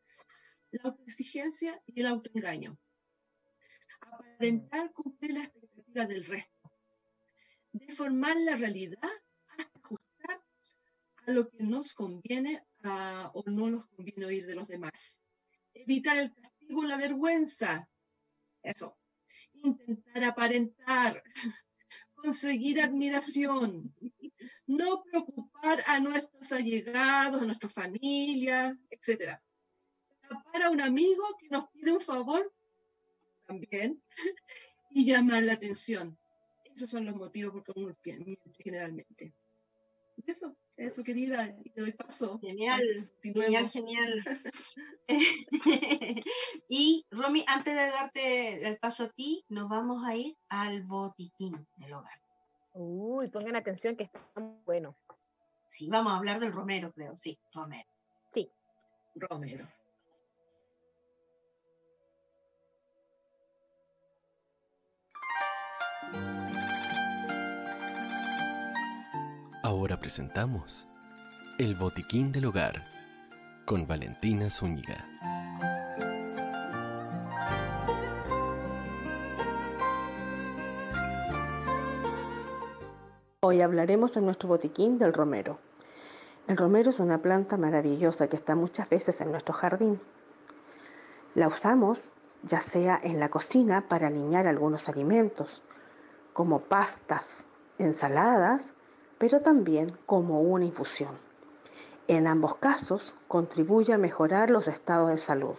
La autoexigencia y el autoengaño. Aparentar cumplir la expectativa del resto. Deformar la realidad hasta ajustar a lo que nos conviene o no nos conviene oír de los demás. Evitar el castigo, la vergüenza. Eso. Intentar aparentar. Conseguir admiración. No preocupar a nuestros allegados, a nuestra familia, etc. Tapar a un amigo que nos pide un favor también y llamar la atención. Esos son los motivos por los que uno generalmente. Eso. Eso, querida, y te doy paso. Genial, genial, genial. y Romy, antes de darte el paso a ti, nos vamos a ir al botiquín del hogar. Uy, pongan atención que está bueno. Sí, vamos a hablar del romero, creo. Sí, romero. Sí. Romero. Ahora presentamos El Botiquín del Hogar con Valentina Zúñiga. Hoy hablaremos en nuestro botiquín del romero. El romero es una planta maravillosa que está muchas veces en nuestro jardín. La usamos ya sea en la cocina para alinear algunos alimentos, como pastas, ensaladas pero también como una infusión. En ambos casos contribuye a mejorar los estados de salud.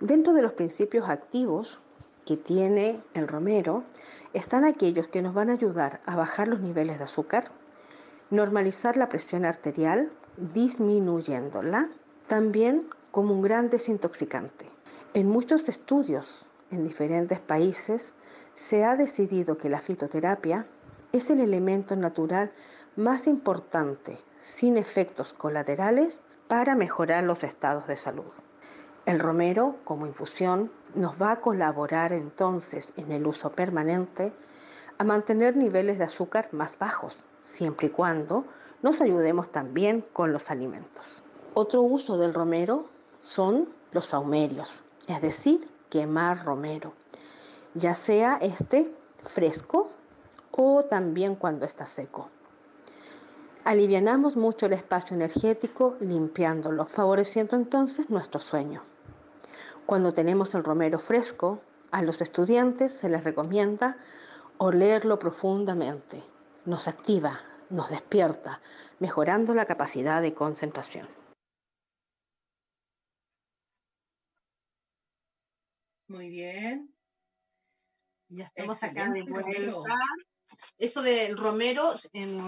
Dentro de los principios activos que tiene el romero están aquellos que nos van a ayudar a bajar los niveles de azúcar, normalizar la presión arterial, disminuyéndola, también como un gran desintoxicante. En muchos estudios en diferentes países se ha decidido que la fitoterapia es el elemento natural más importante, sin efectos colaterales, para mejorar los estados de salud. El romero, como infusión, nos va a colaborar entonces en el uso permanente a mantener niveles de azúcar más bajos, siempre y cuando nos ayudemos también con los alimentos. Otro uso del romero son los saumerios, es decir, quemar romero, ya sea este fresco o también cuando está seco. Alivianamos mucho el espacio energético limpiándolo, favoreciendo entonces nuestro sueño. Cuando tenemos el romero fresco, a los estudiantes se les recomienda olerlo profundamente. Nos activa, nos despierta, mejorando la capacidad de concentración. Muy bien. Ya estamos acá de vuelta eso del romero en,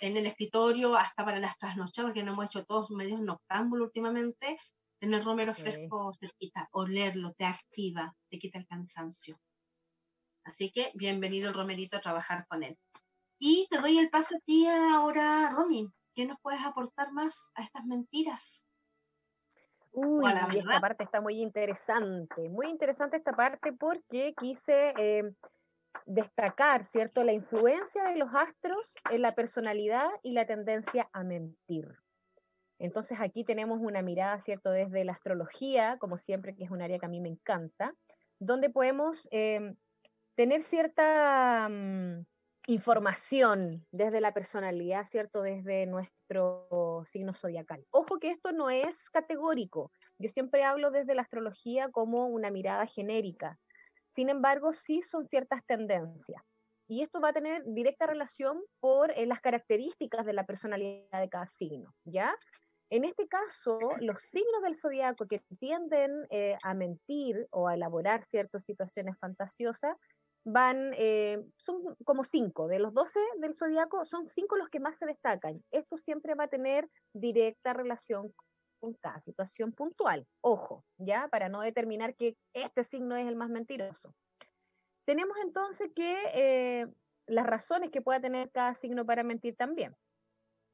en, el escritorio, hasta para las trasnochadas, porque no hemos hecho todos medios noctámbulos últimamente, Tener romero fresco cerquita, olerlo, te activa, te quita el cansancio. Así que bienvenido el romerito a trabajar con él. Y te doy el paso a ti ahora, Romy. ¿Qué nos puedes aportar más a estas mentiras? Uy, esta parte está muy interesante, muy interesante esta parte porque quise eh, destacar, ¿cierto?, la influencia de los astros en la personalidad y la tendencia a mentir. Entonces aquí tenemos una mirada, ¿cierto?, desde la astrología, como siempre, que es un área que a mí me encanta, donde podemos eh, tener cierta mm, información desde la personalidad, ¿cierto?, desde nuestro signo zodiacal. Ojo que esto no es categórico. Yo siempre hablo desde la astrología como una mirada genérica. Sin embargo, sí son ciertas tendencias. Y esto va a tener directa relación por eh, las características de la personalidad de cada signo, ¿ya? En este caso, los signos del zodiaco que tienden eh, a mentir o a elaborar ciertas situaciones fantasiosas van, eh, son como cinco, de los doce del zodiaco, son cinco los que más se destacan. Esto siempre va a tener directa relación cada situación puntual. Ojo, ¿ya? Para no determinar que este signo es el más mentiroso. Tenemos entonces que eh, las razones que pueda tener cada signo para mentir también.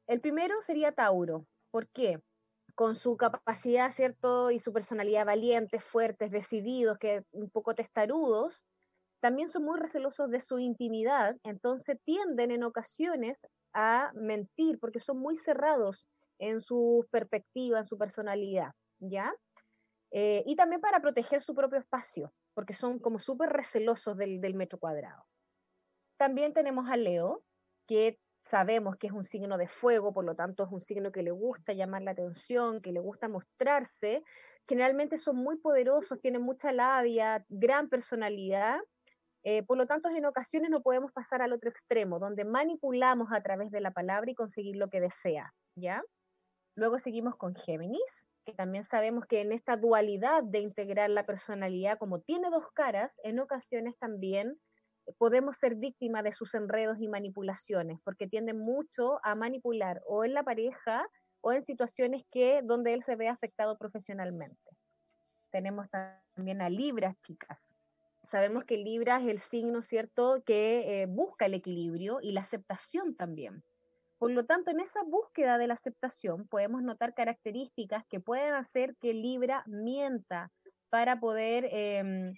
El primero sería Tauro. ¿Por qué? Con su capacidad, ¿cierto? Y su personalidad valientes, fuertes, decididos, que un poco testarudos, también son muy recelosos de su intimidad, entonces tienden en ocasiones a mentir porque son muy cerrados en su perspectiva, en su personalidad, ¿ya? Eh, y también para proteger su propio espacio, porque son como súper recelosos del, del metro cuadrado. También tenemos a Leo, que sabemos que es un signo de fuego, por lo tanto es un signo que le gusta llamar la atención, que le gusta mostrarse. Generalmente son muy poderosos, tienen mucha labia, gran personalidad, eh, por lo tanto, en ocasiones no podemos pasar al otro extremo, donde manipulamos a través de la palabra y conseguir lo que desea, ¿ya? Luego seguimos con Géminis, que también sabemos que en esta dualidad de integrar la personalidad, como tiene dos caras, en ocasiones también podemos ser víctimas de sus enredos y manipulaciones, porque tienden mucho a manipular o en la pareja o en situaciones que donde él se ve afectado profesionalmente. Tenemos también a Libras, chicas, Sabemos que Libra es el signo, ¿cierto?, que eh, busca el equilibrio y la aceptación también. Por lo tanto, en esa búsqueda de la aceptación podemos notar características que pueden hacer que Libra mienta para poder em,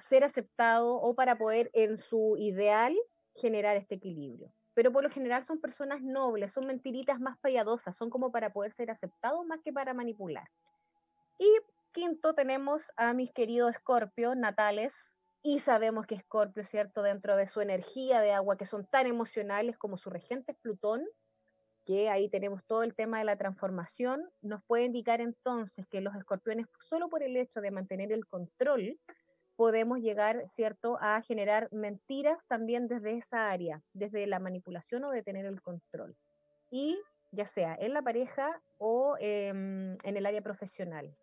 ser aceptado o para poder en su ideal generar este equilibrio. Pero por lo general son personas nobles, son mentiritas más falladosas, son como para poder ser aceptados más que para manipular. Y quinto tenemos a mis queridos Escorpio, natales y sabemos que Escorpio, ¿cierto? Dentro de su energía de agua, que son tan emocionales como su regente Plutón, que ahí tenemos todo el tema de la transformación, nos puede indicar entonces que los escorpiones, solo por el hecho de mantener el control, podemos llegar, ¿cierto?, a generar mentiras también desde esa área, desde la manipulación o de tener el control. Y ya sea en la pareja o em, en el área profesional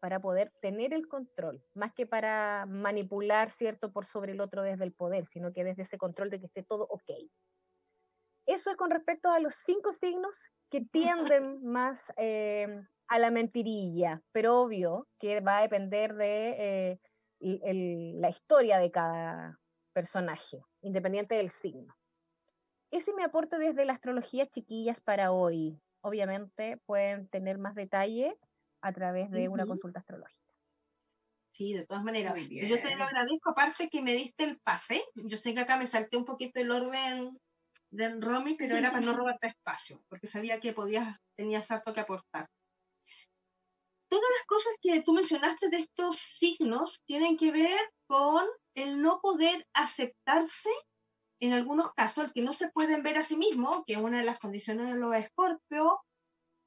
para poder tener el control, más que para manipular, ¿cierto?, por sobre el otro desde el poder, sino que desde ese control de que esté todo ok. Eso es con respecto a los cinco signos que tienden más eh, a la mentirilla, pero obvio que va a depender de eh, la historia de cada personaje, independiente del signo. Ese me aporte desde la astrología, chiquillas, para hoy. Obviamente pueden tener más detalle a través de una consulta astrológica. Sí, de todas maneras. Yo te lo agradezco, aparte que me diste el pase. Yo sé que acá me salté un poquito el orden del Romy, pero era para no robarte espacio, porque sabía que podías, tenías harto que aportar. Todas las cosas que tú mencionaste de estos signos tienen que ver con el no poder aceptarse en algunos casos, el que no se pueden ver a sí mismo, que es una de las condiciones de los escorpios,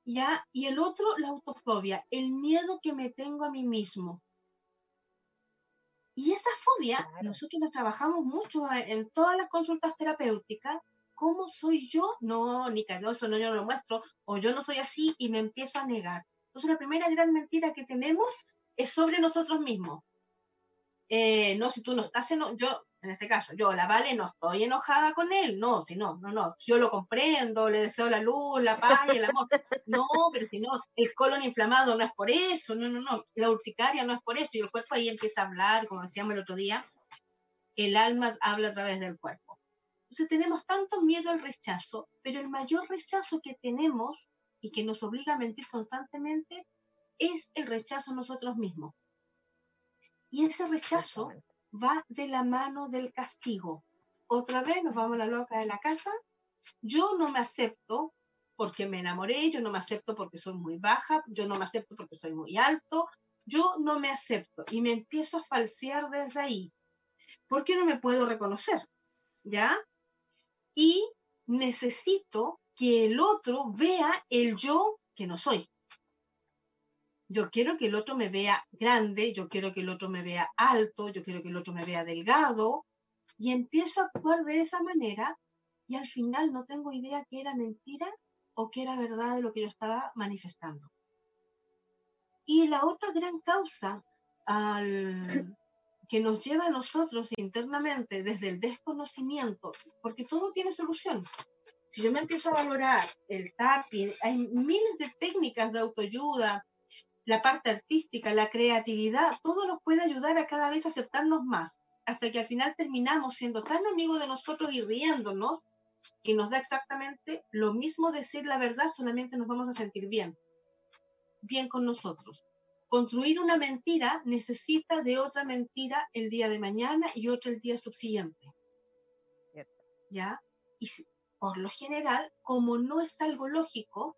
¿ya? Y el otro, la autofobia, el miedo que me tengo a mí mismo. Y esa fobia, nosotros la trabajamos mucho en todas las consultas terapéuticas. ¿Cómo soy yo? No, ni no, eso no yo lo muestro, o yo no soy así y me empiezo a negar. Entonces, la primera gran mentira que tenemos es sobre nosotros mismos. eh, no, si tú no estás en, yo, en este caso, yo, la Vale, no estoy enojada con él, no, si no, no, no, yo lo comprendo, le deseo la luz, la paz y el amor. No, pero si no, el colon inflamado no es por eso, no, no, no, la urticaria no es por eso, y el cuerpo ahí empieza a hablar, como decíamos el otro día, el alma habla a través del cuerpo. Entonces tenemos tanto miedo al rechazo, pero el mayor rechazo que tenemos y que nos obliga a mentir constantemente es el rechazo a nosotros mismos. Y ese rechazo va de la mano del castigo. Otra vez nos vamos a la loca de la casa. Yo no me acepto porque me enamoré, yo no me acepto porque soy muy baja, yo no me acepto porque soy muy alto, yo no me acepto y me empiezo a falsear desde ahí. ¿Por qué no me puedo reconocer? ¿Ya? Y necesito que el otro vea el yo que no soy. Yo quiero que el otro me vea grande, yo quiero que el otro me vea alto, yo quiero que el otro me vea delgado, y empiezo a actuar de esa manera y al final no tengo idea que era mentira o que era verdad de lo que yo estaba manifestando. Y la otra gran causa al, que nos lleva a nosotros internamente desde el desconocimiento, porque todo tiene solución. Si yo me empiezo a valorar el tapping, hay miles de técnicas de autoayuda, la parte artística, la creatividad, todo nos puede ayudar a cada vez aceptarnos más, hasta que al final terminamos siendo tan amigos de nosotros y riéndonos, que nos da exactamente lo mismo decir la verdad, solamente nos vamos a sentir bien, bien con nosotros. Construir una mentira necesita de otra mentira el día de mañana y otra el día subsiguiente. ¿Ya? Y por lo general, como no es algo lógico,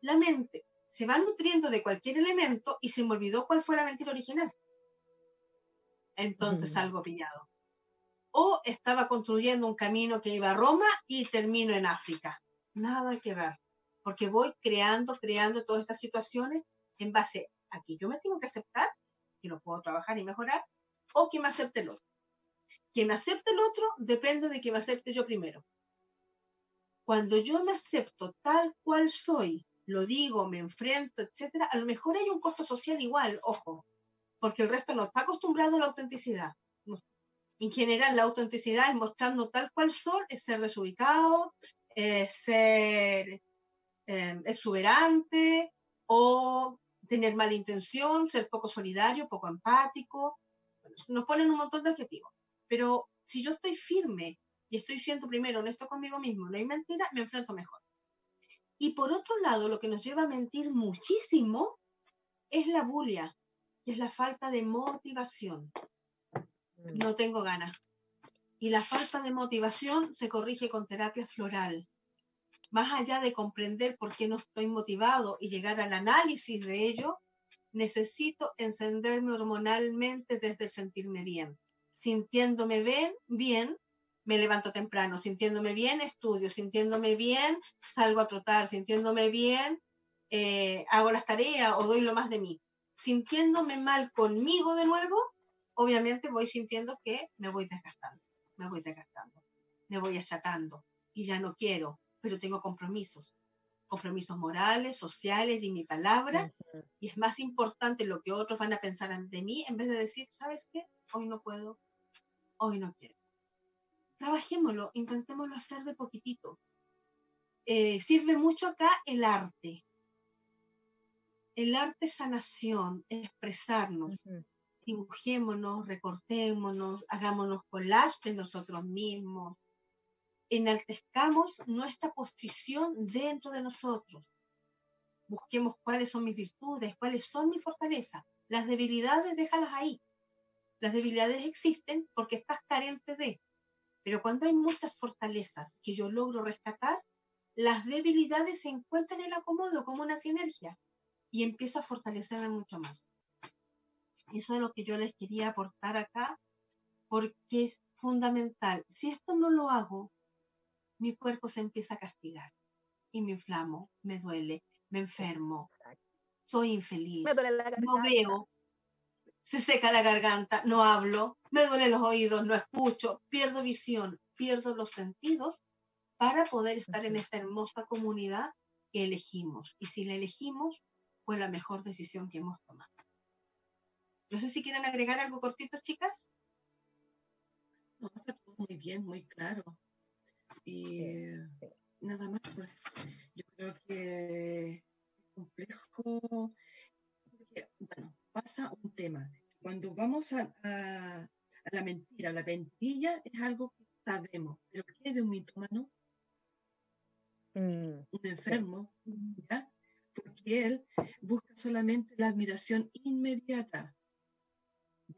la mente se va nutriendo de cualquier elemento y se me olvidó cuál fue la mentira original. Entonces algo pillado. O estaba construyendo un camino que iba a Roma y termino en África. Nada que ver, porque voy creando, creando todas estas situaciones en base a que yo me tengo que aceptar, que no puedo trabajar y mejorar, o que me acepte el otro. Que me acepte el otro depende de que me acepte yo primero. Cuando yo me acepto tal cual soy, lo digo, me enfrento, etcétera, a lo mejor hay un costo social igual, ojo, porque el resto no está acostumbrado a la autenticidad. En general, la autenticidad es mostrando tal cual soy, es ser desubicado, es ser em, exuberante o tener mala intención, ser poco solidario, poco empático. nos ponen un montón de adjetivos. Pero si yo estoy firme y estoy siendo primero honesto conmigo mismo, no hay mentira, me enfrento mejor. Y por otro lado, lo que nos lleva a mentir muchísimo es la bulia, que es la falta de motivación. Mm. No tengo ganas. Y la falta de motivación se corrige con terapia floral. Más allá de comprender por qué no estoy motivado y llegar al análisis de ello, necesito encenderme hormonalmente desde el sentirme bien. Sintiéndome bien, bien, me levanto temprano, sintiéndome bien, estudio, sintiéndome bien, salgo a trotar, sintiéndome bien, eh, hago las tareas o doy lo más de mí. Sintiéndome mal conmigo de nuevo, obviamente voy sintiendo que me voy desgastando, me voy desgastando, me voy achatando y ya no quiero, pero tengo compromisos, compromisos morales, sociales y mi palabra, y es más importante lo que otros van a pensar de mí en vez de decir, ¿sabes qué? Hoy no puedo, hoy no quiero trabajémoslo, intentémoslo hacer de poquitito. Eh, sirve mucho acá el arte. El arte es sanación, expresarnos. Dibujémonos, recortémonos, hagámonos collage de nosotros mismos. Enaltezcamos nuestra posición dentro de nosotros. Busquemos cuáles son mis virtudes, cuáles son mis fortalezas. Las debilidades, déjalas ahí. Las debilidades existen porque estás carente de. Pero cuando hay muchas fortalezas que yo logro rescatar, las debilidades se encuentran en el acomodo como una sinergia y empiezo a fortalecerme mucho más. Eso es lo que yo les quería aportar acá, porque es fundamental. Si esto no lo hago, mi cuerpo se empieza a castigar y me inflamo, me duele, me enfermo, soy infeliz, no veo, se seca la garganta, no hablo, me duelen los oídos, no escucho, pierdo visión, pierdo los sentidos para poder estar en esta hermosa comunidad que elegimos. Y si la elegimos, fue la mejor decisión que hemos tomado. No sé si quieren agregar algo cortito, chicas. No, está todo muy bien, muy claro. Y nada más, pues, yo creo que es complejo, porque, bueno, pasa un tema. Cuando vamos a, a, la mentira, la mentira es algo que sabemos, pero ¿qué es de un mitómano? Mm, un enfermo, ¿ya? Porque él busca solamente la admiración inmediata,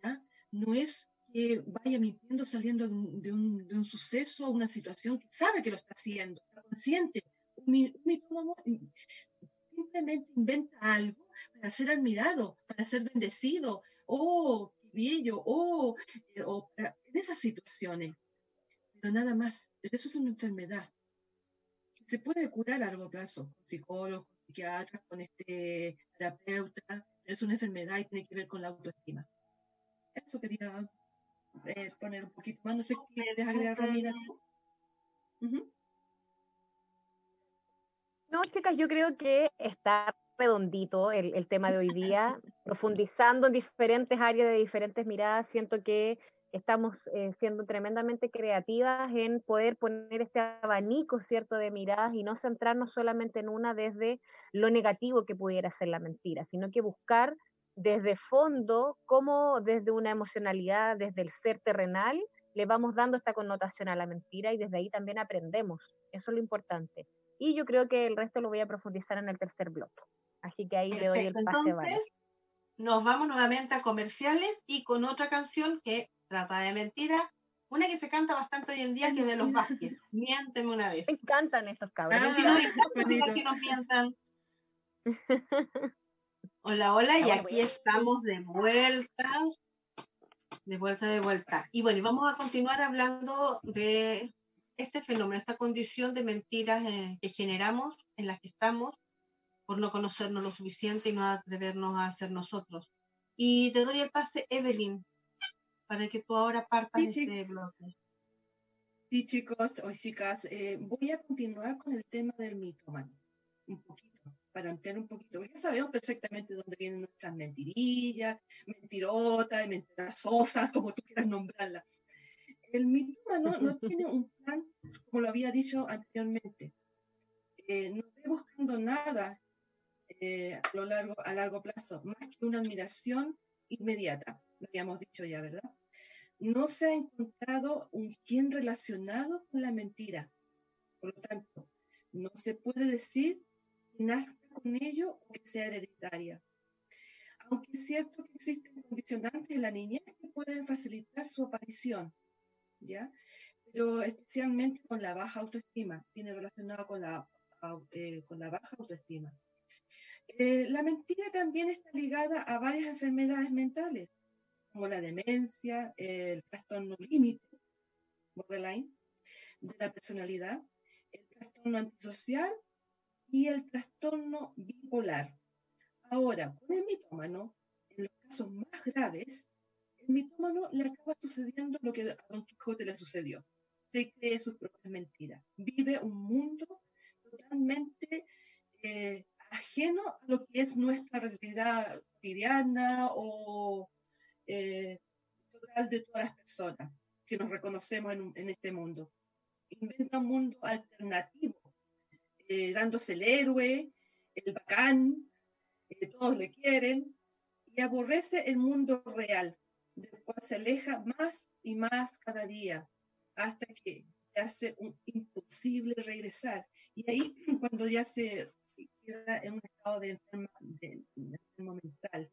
¿ya? No es que vaya mintiendo saliendo de un, de un, suceso o una situación que sabe que lo está haciendo, está consciente. Un, simplemente inventa algo para ser admirado, para ser bendecido, oh, qué bello, oh, eh, o en esas situaciones. Pero nada más, eso es una enfermedad. Se puede curar a largo plazo, con psicólogos, con psiquiatras, con este terapeuta, pero es una enfermedad y tiene que ver con la autoestima. Eso quería eh, poner un poquito más. No sé qué quieres agregar, Romina. No, chicas, yo creo que está redondito el, el, tema de hoy día, profundizando en diferentes áreas de diferentes miradas. Siento que estamos eh, siendo tremendamente creativas en poder poner este abanico, ¿cierto?, de miradas y no centrarnos solamente en una desde lo negativo que pudiera ser la mentira, sino que buscar desde fondo cómo desde una emocionalidad, desde el ser terrenal, le vamos dando esta connotación a la mentira y desde ahí también aprendemos. Eso es lo importante. Y yo creo que el resto lo voy a profundizar en el tercer bloque. Así que ahí le doy el pase Entonces, Nos vamos nuevamente a comerciales y con otra canción que trata de mentira. Una que se canta bastante hoy en día, que es de los Vázquez. Miénteme una vez. Me encantan estos cabros. Ah, que nos mientan. Hola, hola, y aquí estamos de vuelta. De vuelta, de vuelta. Y bueno, vamos a continuar hablando de este fenómeno, esta condición de mentiras eh, que generamos, en las que estamos, por no conocernos lo suficiente y no atrevernos a ser nosotros. Y te doy el pase, Evelyn, para que tú ahora partas de este bloque. Sí, chicos o chicas, eh, voy a continuar con el tema del mitómano, un poquito, para ampliar un poquito, porque ya sabemos perfectamente dónde vienen nuestras mentirillas, mentirotas, mentirosas, como tú quieras nombrarlas. El mitómano no tiene un plan, como lo había dicho anteriormente. Eh, no estoy buscando nada eh, a, lo largo, a largo plazo, más que una admiración inmediata, lo habíamos dicho ya, ¿verdad? No se ha encontrado un gen relacionado con la mentira. Por lo tanto, no se puede decir que nazca con ello o que sea hereditaria. Aunque es cierto que existen condicionantes en la niñez que pueden facilitar su aparición, ¿ya? Pero especialmente con la baja autoestima, tiene relacionado con la, eh, con la baja autoestima. Eh, la mentira también está ligada a varias enfermedades mentales, como la demencia, el trastorno límite, borderline, de la personalidad, el trastorno antisocial y el trastorno bipolar. Ahora, con el mitómano, en los casos más graves, mitómano le acaba sucediendo lo que a Don Quijote le sucedió. Se cree sus propias mentiras. Vive un mundo totalmente eh, ajeno a lo que es nuestra realidad cotidiana o eh, total de todas las personas que nos reconocemos en, este mundo. Inventa un mundo alternativo, eh, dándose el héroe, el bacán, que todos le quieren, y aborrece el mundo real, cual se aleja más y más cada día, hasta que se hace un imposible regresar. Y ahí, cuando ya se queda en un estado de enfermo, de, mental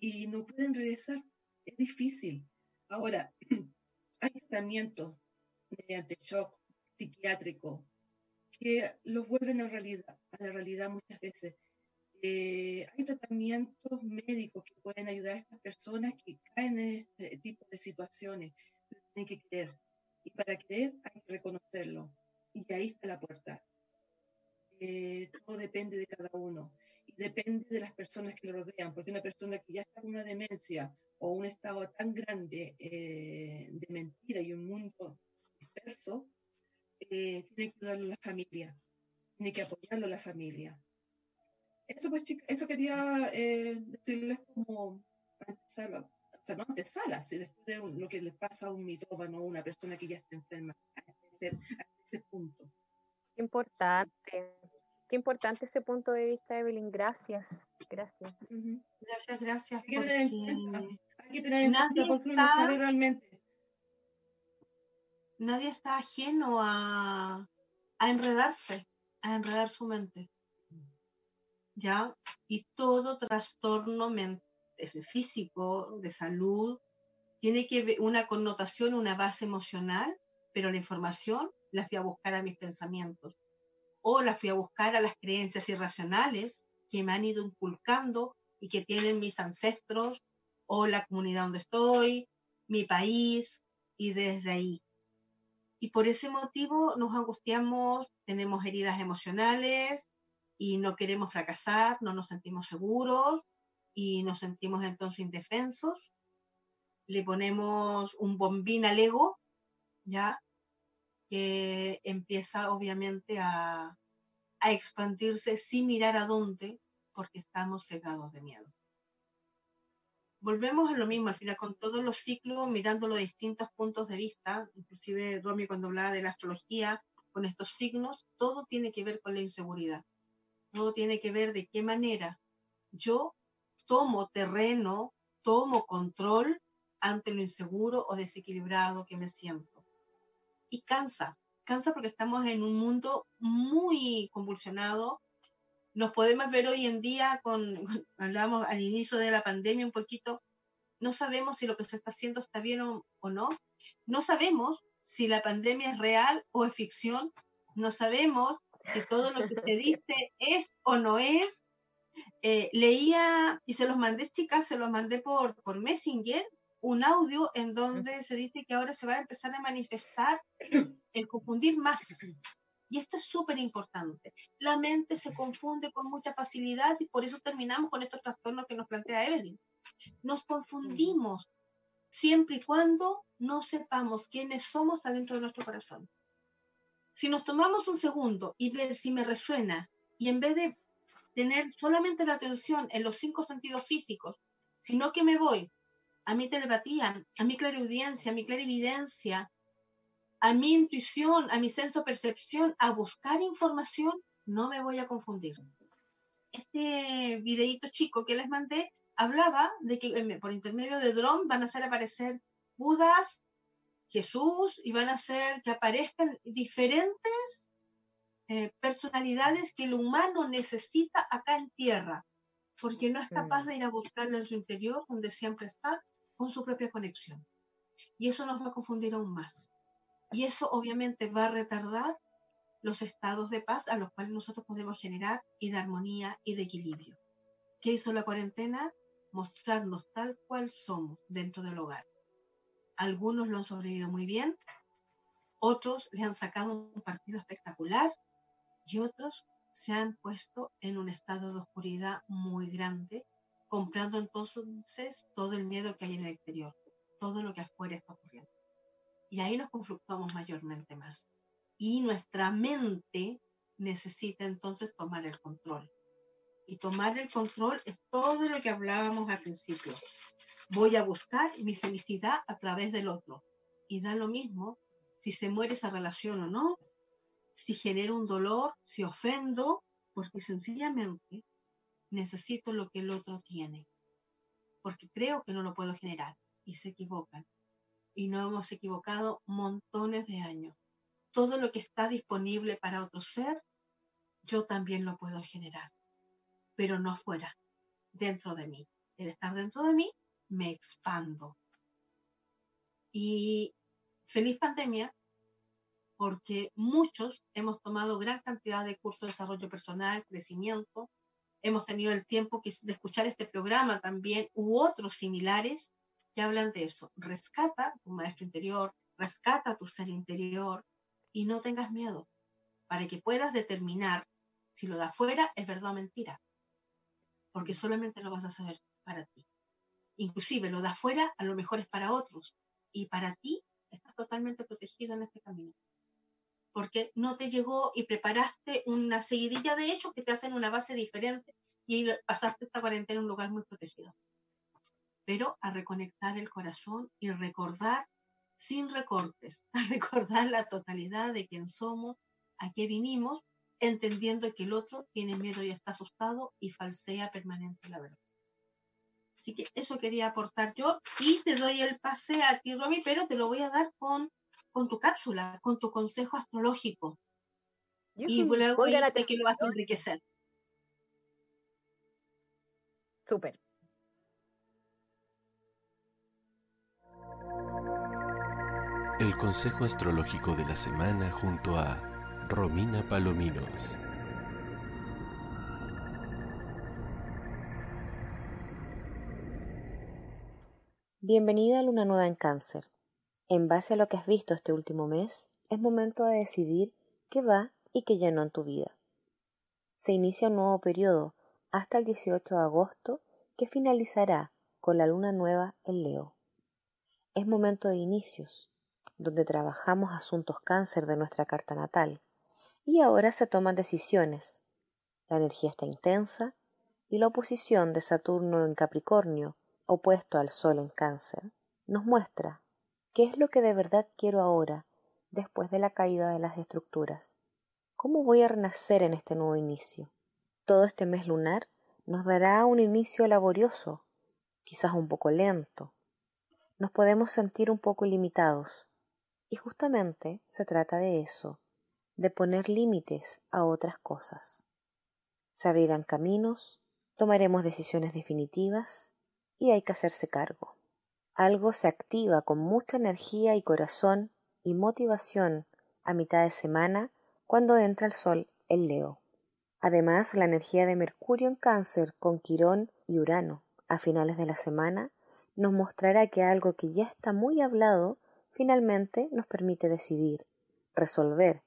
y no pueden regresar, es difícil. Ahora, hay tratamientos mediante shock psiquiátrico que los vuelven a, realidad, a la realidad muchas veces. Eh, hay tratamientos médicos que pueden ayudar a estas personas que caen en este tipo de situaciones, tienen que creer. Y para creer hay que reconocerlo. Y ahí está la puerta. Eh, todo depende de cada uno y depende de las personas que lo rodean, porque una persona que ya está con una demencia o un estado tan grande eh, de mentira y un mundo disperso, tiene que ayudarlo la familia, tiene que apoyarlo la familia. Eso, pues, eso quería decirles como antesala, o sea, no antesala, si después de lo que le pasa a un mitómano o una persona que ya está enferma, a ese, a ese punto. Qué importante, qué importante ese punto de vista, Evelyn. Gracias, gracias. Gracias, gracias. Hay que tener en cuenta, hay que tener en cuenta porque uno no sabe realmente. Nadie está ajeno a, a enredarse, a enredar su mente. ¿Ya? Y todo trastorno físico, de salud, tiene que ver una connotación, una base emocional, pero la información la fui a buscar a mis pensamientos o la fui a buscar a las creencias irracionales que me han ido inculcando y que tienen mis ancestros o la comunidad donde estoy, mi país y desde ahí. Y por ese motivo nos angustiamos, tenemos heridas emocionales y no queremos fracasar, no nos sentimos seguros y nos sentimos entonces indefensos. Le ponemos un bombín al ego, ¿ya? que empieza obviamente a, a expandirse sin mirar a dónde, porque estamos cegados de miedo. Volvemos a lo mismo, al final, con todos los ciclos, mirándolo de distintos puntos de vista, inclusive Romy cuando hablaba de la astrología, con estos signos, todo tiene que ver con la inseguridad. Todo tiene que ver de qué manera yo tomo terreno, tomo control ante lo inseguro o desequilibrado que me siento. Y cansa, cansa porque estamos en un mundo muy convulsionado. Nos podemos ver hoy en día con, hablamos al inicio de la pandemia un poquito, no sabemos si lo que se está haciendo está bien o, no, no sabemos si la pandemia es real o es ficción, no sabemos si todo lo que se dice es o no es. Eh, leía y se los mandé, chicas, se los mandé por, por Messenger, un audio en donde se dice que ahora se va a empezar a manifestar el confundir más. Y esto es súper importante. La mente se confunde con mucha facilidad y por eso terminamos con estos trastornos que nos plantea Evelyn. Nos confundimos siempre y cuando no sepamos quiénes somos adentro de nuestro corazón. Si nos tomamos un segundo y ver si me resuena y en vez de tener solamente la atención en los cinco sentidos físicos, sino que me voy a mi telepatía, a mi clariaudiencia, a mi clarividencia, a mi intuición, a mi senso percepción, a buscar información, no me voy a confundir. Este videíto chico que les mandé hablaba de que eh, por intermedio de dron van a hacer aparecer Budas, Jesús y van a hacer que aparezcan diferentes eh, personalidades que el humano necesita acá en tierra, porque no es capaz de ir a buscarlo en su interior, donde siempre está, con su propia conexión. Y eso nos va a confundir aún más. Y eso obviamente va a retardar los estados de paz a los cuales nosotros podemos generar y de armonía y de equilibrio. ¿Qué hizo la cuarentena? Mostrarnos tal cual somos dentro del hogar. Algunos lo han sobrevivido muy bien, otros le han sacado un partido espectacular y otros se han puesto en un estado de oscuridad muy grande comprando entonces todo el miedo que hay en el exterior, todo lo que afuera está ocurriendo. Y ahí nos conflictamos mayormente más. Y nuestra mente necesita entonces tomar el control. Y tomar el control es todo lo que hablábamos al principio. Voy a buscar mi felicidad a través del otro. Y da lo mismo si se muere esa relación o no, si genero un dolor, si ofendo, porque sencillamente necesito lo que el otro tiene, porque creo que no lo puedo generar y se equivocan. Y no hemos equivocado montones de años. Todo lo que está disponible para otro ser, yo también lo puedo generar, pero no afuera, dentro de mí. El estar dentro de mí, me expando. Y feliz pandemia, porque muchos hemos tomado gran cantidad de cursos de desarrollo personal, crecimiento, hemos tenido el tiempo de escuchar este programa también u otros similares que hablan de eso. Rescata tu maestro interior, rescata tu ser interior y no tengas miedo para que puedas determinar si lo de afuera es verdad o mentira. Porque solamente lo vas a saber para ti. Inclusive lo de afuera a lo mejor es para otros y para ti estás totalmente protegido en este camino porque no te llegó y preparaste una seguidilla de hechos que te hacen una base diferente y pasaste esta cuarentena en un lugar muy protegido. pero a reconectar el corazón y recordar sin recortes, a recordar la totalidad de quién somos, a qué vinimos, entendiendo que el otro tiene miedo y está asustado y falsea permanente la verdad. Así que eso quería aportar yo y te doy el pase a ti, Romy, pero te lo voy a dar con, con tu cápsula, con tu consejo astrológico. y luego a que lo vas a enriquecer. Súper. El consejo astrológico de la semana junto a Romina Palominos. Bienvenida a Luna Nueva en Cáncer. En base a lo que has visto este último mes, es momento de decidir qué va y qué ya no en tu vida. Se inicia un nuevo periodo hasta el 18 de agosto que finalizará con la luna nueva en Leo. Es momento de inicios, donde trabajamos asuntos cáncer de nuestra carta natal, y ahora se toman decisiones. La energía está intensa y la oposición de Saturno en Capricornio opuesto al Sol en cáncer, nos muestra qué es lo que de verdad quiero ahora, después de la caída de las estructuras. ¿Cómo voy a renacer en este nuevo inicio? Todo este mes lunar nos dará un inicio laborioso, quizás un poco lento. Nos podemos sentir un poco limitados. Y justamente se trata de eso, de poner límites a otras cosas. Se abrirán caminos, tomaremos decisiones definitivas y hay que hacerse cargo. Algo se activa con mucha energía y corazón y motivación a mitad de semana cuando entra el sol en Leo. Además, la energía de Mercurio en Cáncer con Quirón y Urano a finales de la semana nos mostrará que algo que ya está muy hablado finalmente nos permite decidir, resolver,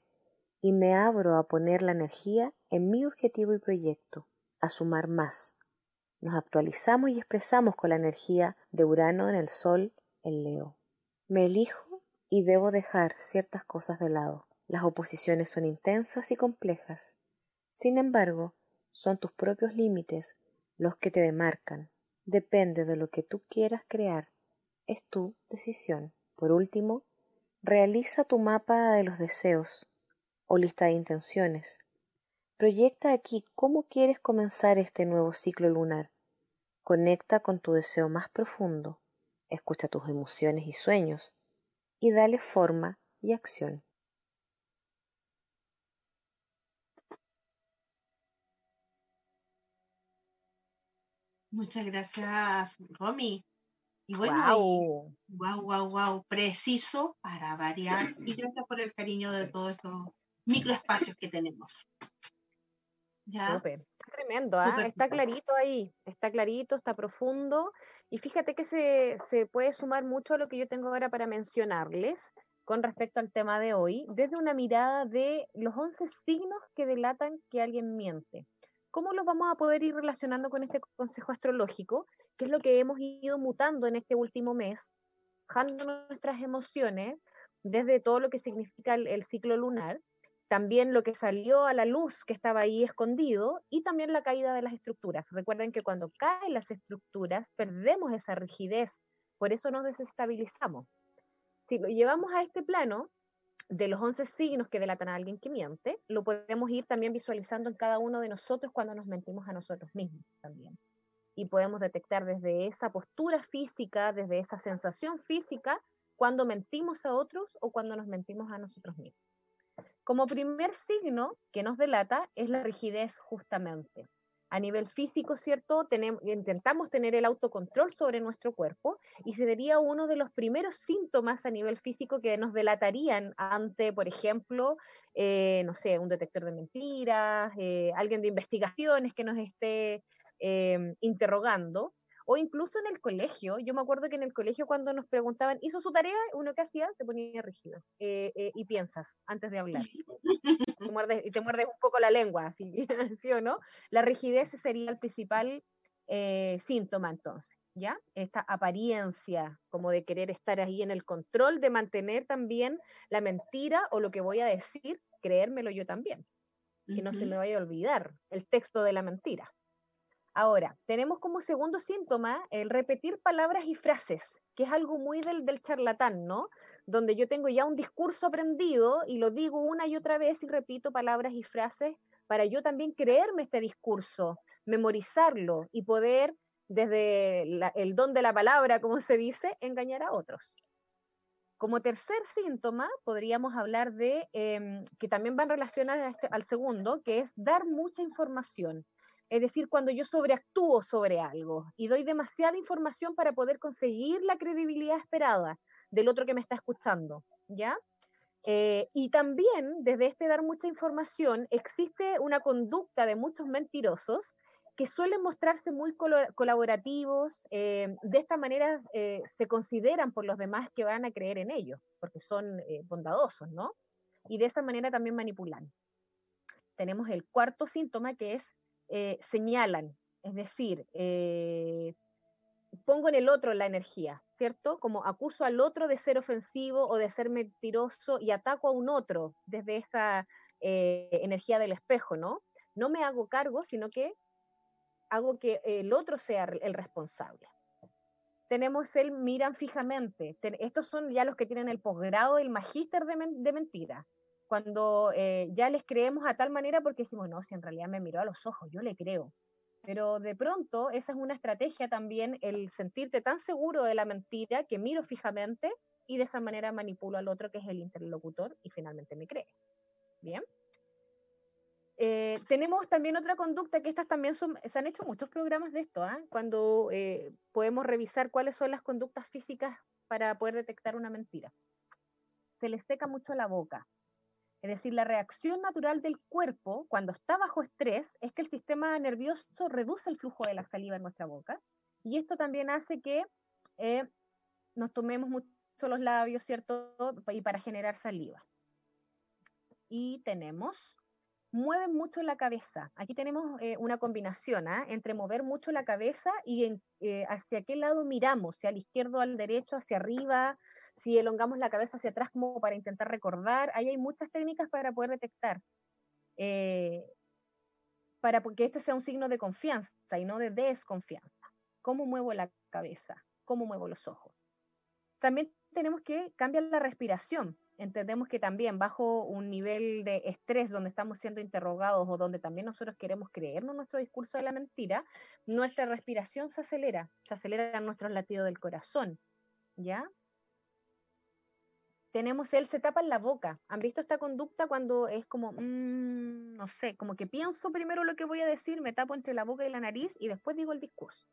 y me abro a poner la energía en mi objetivo y proyecto, a sumar más, nos actualizamos y expresamos con la energía de Urano en el Sol, en Leo. Me elijo y debo dejar ciertas cosas de lado. Las oposiciones son intensas y complejas. Sin embargo, son tus propios límites los que te demarcan. Depende de lo que tú quieras crear. Es tu decisión. Por último, realiza tu mapa de los deseos o lista de intenciones Proyecta aquí cómo quieres comenzar este nuevo ciclo lunar. Conecta con tu deseo más profundo, escucha tus emociones y sueños y dale forma y acción. Muchas gracias, Romy. Y bueno, wow. wow, wow, wow, preciso para variar. Y gracias por el cariño de todos estos microespacios que tenemos. Está tremendo, ¿ah? está clarito ahí, está clarito, está profundo. Y fíjate que se, se puede sumar mucho a lo que yo tengo ahora para mencionarles con respecto al tema de hoy, desde una mirada de los 11 signos que delatan que alguien miente. ¿Cómo los vamos a poder ir relacionando con este consejo astrológico? Que es lo que hemos ido mutando en este último mes, bajando nuestras emociones desde todo lo que significa el ciclo lunar también lo que salió a la luz que estaba ahí escondido y también la caída de las estructuras. Recuerden que cuando caen las estructuras perdemos esa rigidez, por eso nos desestabilizamos. Si lo llevamos a este plano de los 11 signos que delatan a alguien que miente, lo podemos ir también visualizando en cada uno de nosotros cuando nos mentimos a nosotros mismos también. Y podemos detectar desde esa postura física, desde esa sensación física, cuando mentimos a otros o cuando nos mentimos a nosotros mismos. Como primer signo que nos delata es la rigidez justamente. A nivel físico, ¿cierto? Intentamos tener el autocontrol sobre nuestro cuerpo y sería uno de los primeros síntomas a nivel físico que nos delatarían ante, por ejemplo, eh, no sé, un detector de mentiras, eh, alguien de investigaciones que nos esté eh, interrogando o incluso en el colegio, yo me acuerdo que en el colegio cuando nos preguntaban, ¿hizo su tarea? Uno que hacía se ponía rígido eh, eh, y piensas antes de hablar. y te muerdes un poco la lengua, ¿sí, ¿sí o no? La rigidez sería el principal eh, síntoma entonces, ¿ya? Esta apariencia como de querer estar ahí en el control, de mantener también la mentira o lo que voy a decir, creérmelo yo también. Que no se me vaya a olvidar el texto de la mentira. Ahora, tenemos como segundo síntoma el repetir palabras y frases, que es algo muy del, del charlatán, ¿no? Donde yo tengo ya un discurso aprendido y lo digo una y otra vez y repito palabras y frases para yo también creerme este discurso, memorizarlo y poder, desde el don de la palabra, como se dice, engañar a otros. Como tercer síntoma, podríamos hablar de, em, que también van relacionadas este, al segundo, que es dar mucha información. Es decir, cuando yo sobreactúo sobre algo y doy demasiada información para poder conseguir la credibilidad esperada del otro que me está escuchando, ¿ya? Eh, y también, desde este dar mucha información, existe una conducta de muchos mentirosos que suelen mostrarse muy colaborativos, eh, de esta manera eh, se consideran por los demás que van a creer en ellos, porque son bondadosos, ¿no? Y de esa manera también manipulan. Tenemos el cuarto síntoma que es señalan, es decir, pongo en el otro la energía, ¿cierto? Como acuso al otro de ser ofensivo o de ser mentiroso y ataco a un otro desde esa eh, energía del espejo, ¿no? No me hago cargo, sino que hago que el otro sea el responsable. Tenemos el miran fijamente. estos son ya los que tienen el posgrado, el magíster de, mentira. Cuando eh, ya les creemos a tal manera porque decimos, no, si en realidad me miró a los ojos, yo le creo. Pero de pronto esa es una estrategia también, el sentirte tan seguro de la mentira que miro fijamente y de esa manera manipulo al otro que es el interlocutor y finalmente me cree. Bien. Eh, tenemos también otra conducta que estas también son, se han hecho muchos programas de esto, ¿ah? cuando eh, podemos revisar cuáles son las conductas físicas para poder detectar una mentira. Se les seca mucho la boca, es decir, la reacción natural del cuerpo cuando está bajo estrés es que el sistema nervioso reduce el flujo de la saliva en nuestra boca y esto también hace que eh, nos tomemos mucho los labios, ¿cierto? Y para generar saliva. Y tenemos, mueven mucho la cabeza. Aquí tenemos eh, una combinación ¿ah? entre mover mucho la cabeza y eh, hacia qué lado miramos, si al izquierdo, al derecho, hacia arriba, si elongamos la cabeza hacia atrás como para intentar recordar, ahí hay muchas técnicas para poder detectar, eh, para que este sea un signo de confianza y no de desconfianza. ¿Cómo muevo la cabeza? ¿Cómo muevo los ojos? También tenemos que cambiar la respiración. Entendemos que también bajo un nivel de estrés donde estamos siendo interrogados o donde también nosotros queremos creernos nuestro discurso de la mentira, nuestra respiración se acelera, se acelera nuestros latidos del corazón, ¿ya? Tenemos él se tapa en la boca. ¿Han visto esta conducta cuando es como, mm, no sé, como que pienso primero lo que voy a decir, me tapo entre la boca y la nariz y después digo el discurso?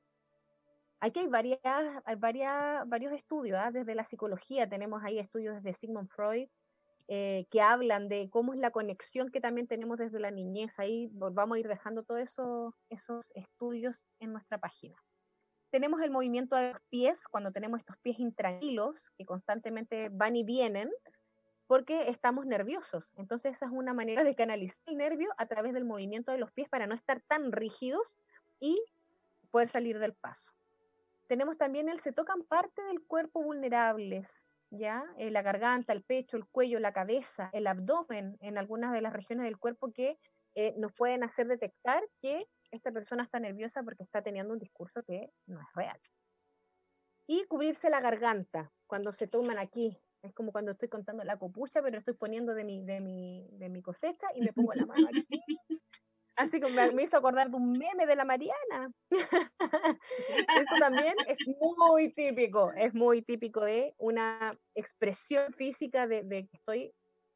Aquí hay varias, hay varias, varios estudios, ¿ah? desde la psicología tenemos ahí estudios desde Sigmund Freud eh, que hablan de cómo es la conexión que también tenemos desde la niñez. Ahí vamos a ir dejando todos eso, esos estudios en nuestra página tenemos el movimiento de los pies, cuando tenemos estos pies intranquilos que constantemente van y vienen, porque estamos nerviosos. Entonces esa es una manera de canalizar el nervio a través del movimiento de los pies para no estar tan rígidos y poder salir del paso. Tenemos también el se tocan parte del cuerpo vulnerables, ¿ya? Eh, la garganta, el pecho, el cuello, la cabeza, el abdomen en algunas de las regiones del cuerpo que eh, nos pueden hacer detectar que esta persona está nerviosa porque está teniendo un discurso que no es real. Y cubrirse la garganta cuando se toman aquí. Es como cuando estoy contando la copucha, pero estoy poniendo de mi, de mi, de mi cosecha y me pongo la mano aquí. Así como me, hizo acordar de un meme de la Mariana. Eso también es muy típico, es muy típico de una expresión física de, de que estoy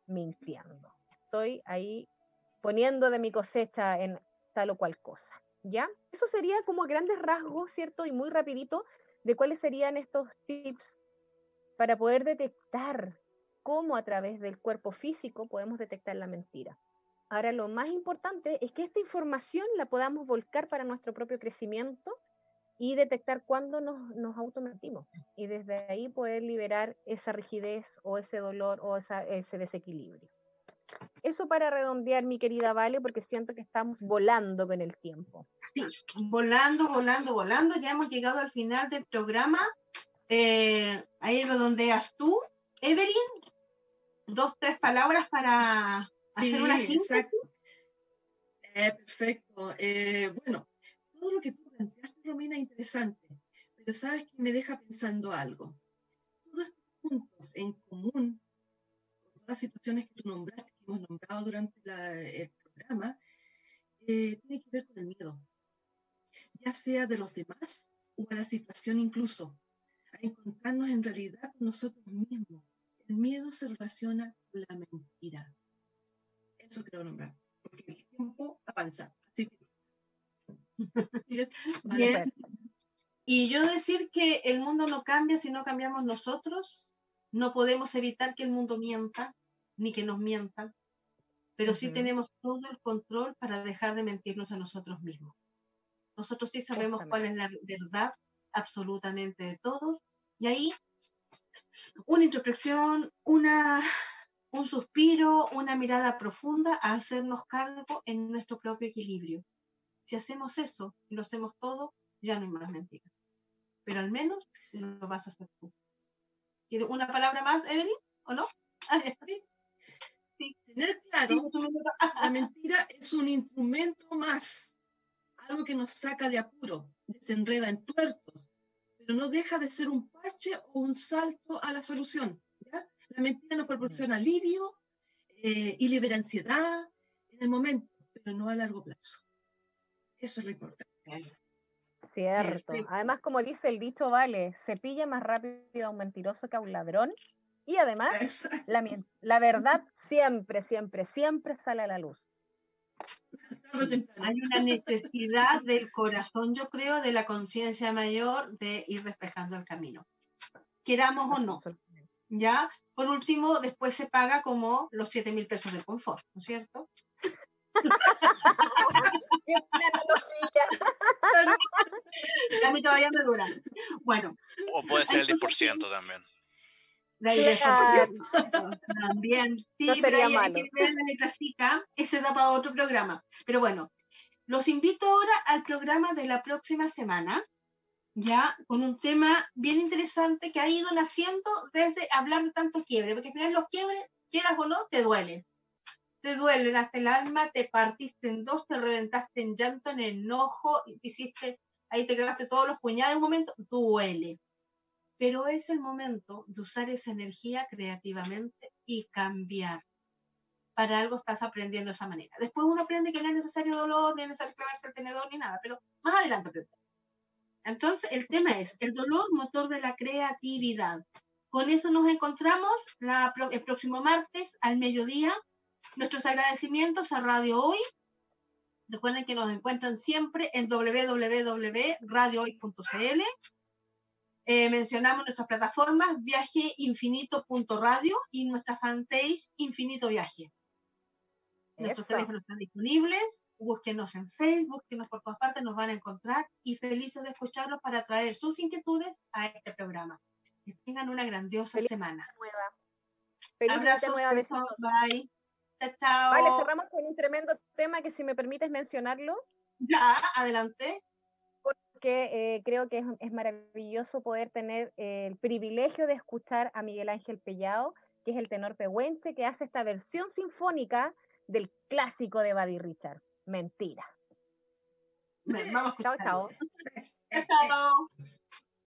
mintiendo. Estoy ahí poniendo de mi cosecha en o cual cosa, ¿ya? Eso sería como grandes rasgos, ¿cierto? Y muy rapidito de cuáles serían estos tips para poder detectar cómo a través del cuerpo físico podemos detectar la mentira. Ahora, lo más importante es que esta información la podamos volcar para nuestro propio crecimiento y detectar cuándo nos, nos automentimos y desde ahí poder liberar esa rigidez o ese dolor o ese desequilibrio. Eso para redondear, mi querida Vale, porque siento que estamos volando con el tiempo. Sí, volando, volando, volando. Ya hemos llegado al final del programa. Eh, ahí redondeas tú, Evelyn. Dos, tres palabras para hacer una síntesis. Eh, perfecto. Eh, bueno, todo lo que tú planteaste, Romina, es interesante, pero sabes que me deja pensando algo. Todos estos puntos en común, las situaciones que tú nombraste, que hemos nombrado durante el programa, eh, tienen que ver con el miedo, ya sea de los demás o a la situación incluso, a encontrarnos en realidad nosotros mismos. El miedo se relaciona con la mentira. Eso quiero nombrar, porque el tiempo avanza. Así que Y yo decir que el mundo no cambia si no cambiamos nosotros. No podemos evitar que el mundo mienta, ni que nos mientan, pero sí tenemos todo el control para dejar de mentirnos a nosotros mismos. Nosotros sí sabemos cuál es la verdad absolutamente de todos. Y ahí una introspección, una, un suspiro, una mirada profunda a hacernos cargo en nuestro propio equilibrio. Si hacemos eso y lo hacemos todo, ya no hay más mentiras. Pero al menos lo vas a hacer tú. ¿Quieres una palabra más, Evelyn? ¿O no? Sí. Tener claro, la mentira es un instrumento más, algo que nos saca de apuro, desenreda en tuertos, pero no deja de ser un parche o un salto a la solución. La mentira nos proporciona alivio eh, y libera ansiedad en el momento, pero no a largo plazo. Eso es lo importante. Cierto. Además, como dice el dicho, vale, se pilla más rápido a un mentiroso que a un ladrón. Y además, la, la, verdad siempre, siempre, siempre sale a la luz. Hay una necesidad del corazón, yo creo, de la conciencia mayor de ir despejando el camino. Queramos o no. Ya, por último, después se paga como los 7 mil pesos de confort, ¿no es cierto? A mí todavía me dura. Bueno. O puede ser el 10% también. también. Sí, no sería malo. la ese da para otro programa. Pero bueno, los invito ahora al programa de la próxima semana, ya con un tema bien interesante que ha ido naciendo desde hablar de tanto quiebre, porque al final los quiebres, quieras o no, te duelen te duelen hasta el alma, te partiste en dos, te reventaste en llanto, en enojo, hiciste, ahí te quedaste todos los puñales, un momento, duele. Pero es el momento de usar esa energía creativamente y cambiar. Para algo estás aprendiendo de esa manera. Después uno aprende que no es necesario dolor, ni es necesario clavarse el tenedor, ni nada, pero más adelante aprende. Entonces, el tema es el dolor motor de la creatividad. Con eso nos encontramos el próximo martes al mediodía Nuestros agradecimientos a Radio Hoy. Recuerden que nos encuentran siempre en www.radiohoy.cl. Eh, mencionamos nuestras plataformas viajeinfinito.radio y nuestra fanpage Infinito Viaje. Nuestros teléfonos están disponibles. Búsquenos en Facebook, búsquenos por todas partes, nos van a encontrar y felices de escucharlos para traer sus inquietudes a este programa. Que tengan una grandiosa semana. Nueva. Feliz Abrazo, nueva. Bye. Vale, cerramos con un tremendo tema que si me permites mencionarlo. Ya, adelante. Porque eh, creo que es, maravilloso poder tener el privilegio de escuchar a Miguel Ángel Pellao, que es el tenor pehuenche, que hace esta versión sinfónica del clásico de Buddy Richard. Mentira. Vamos chao, chao. chao.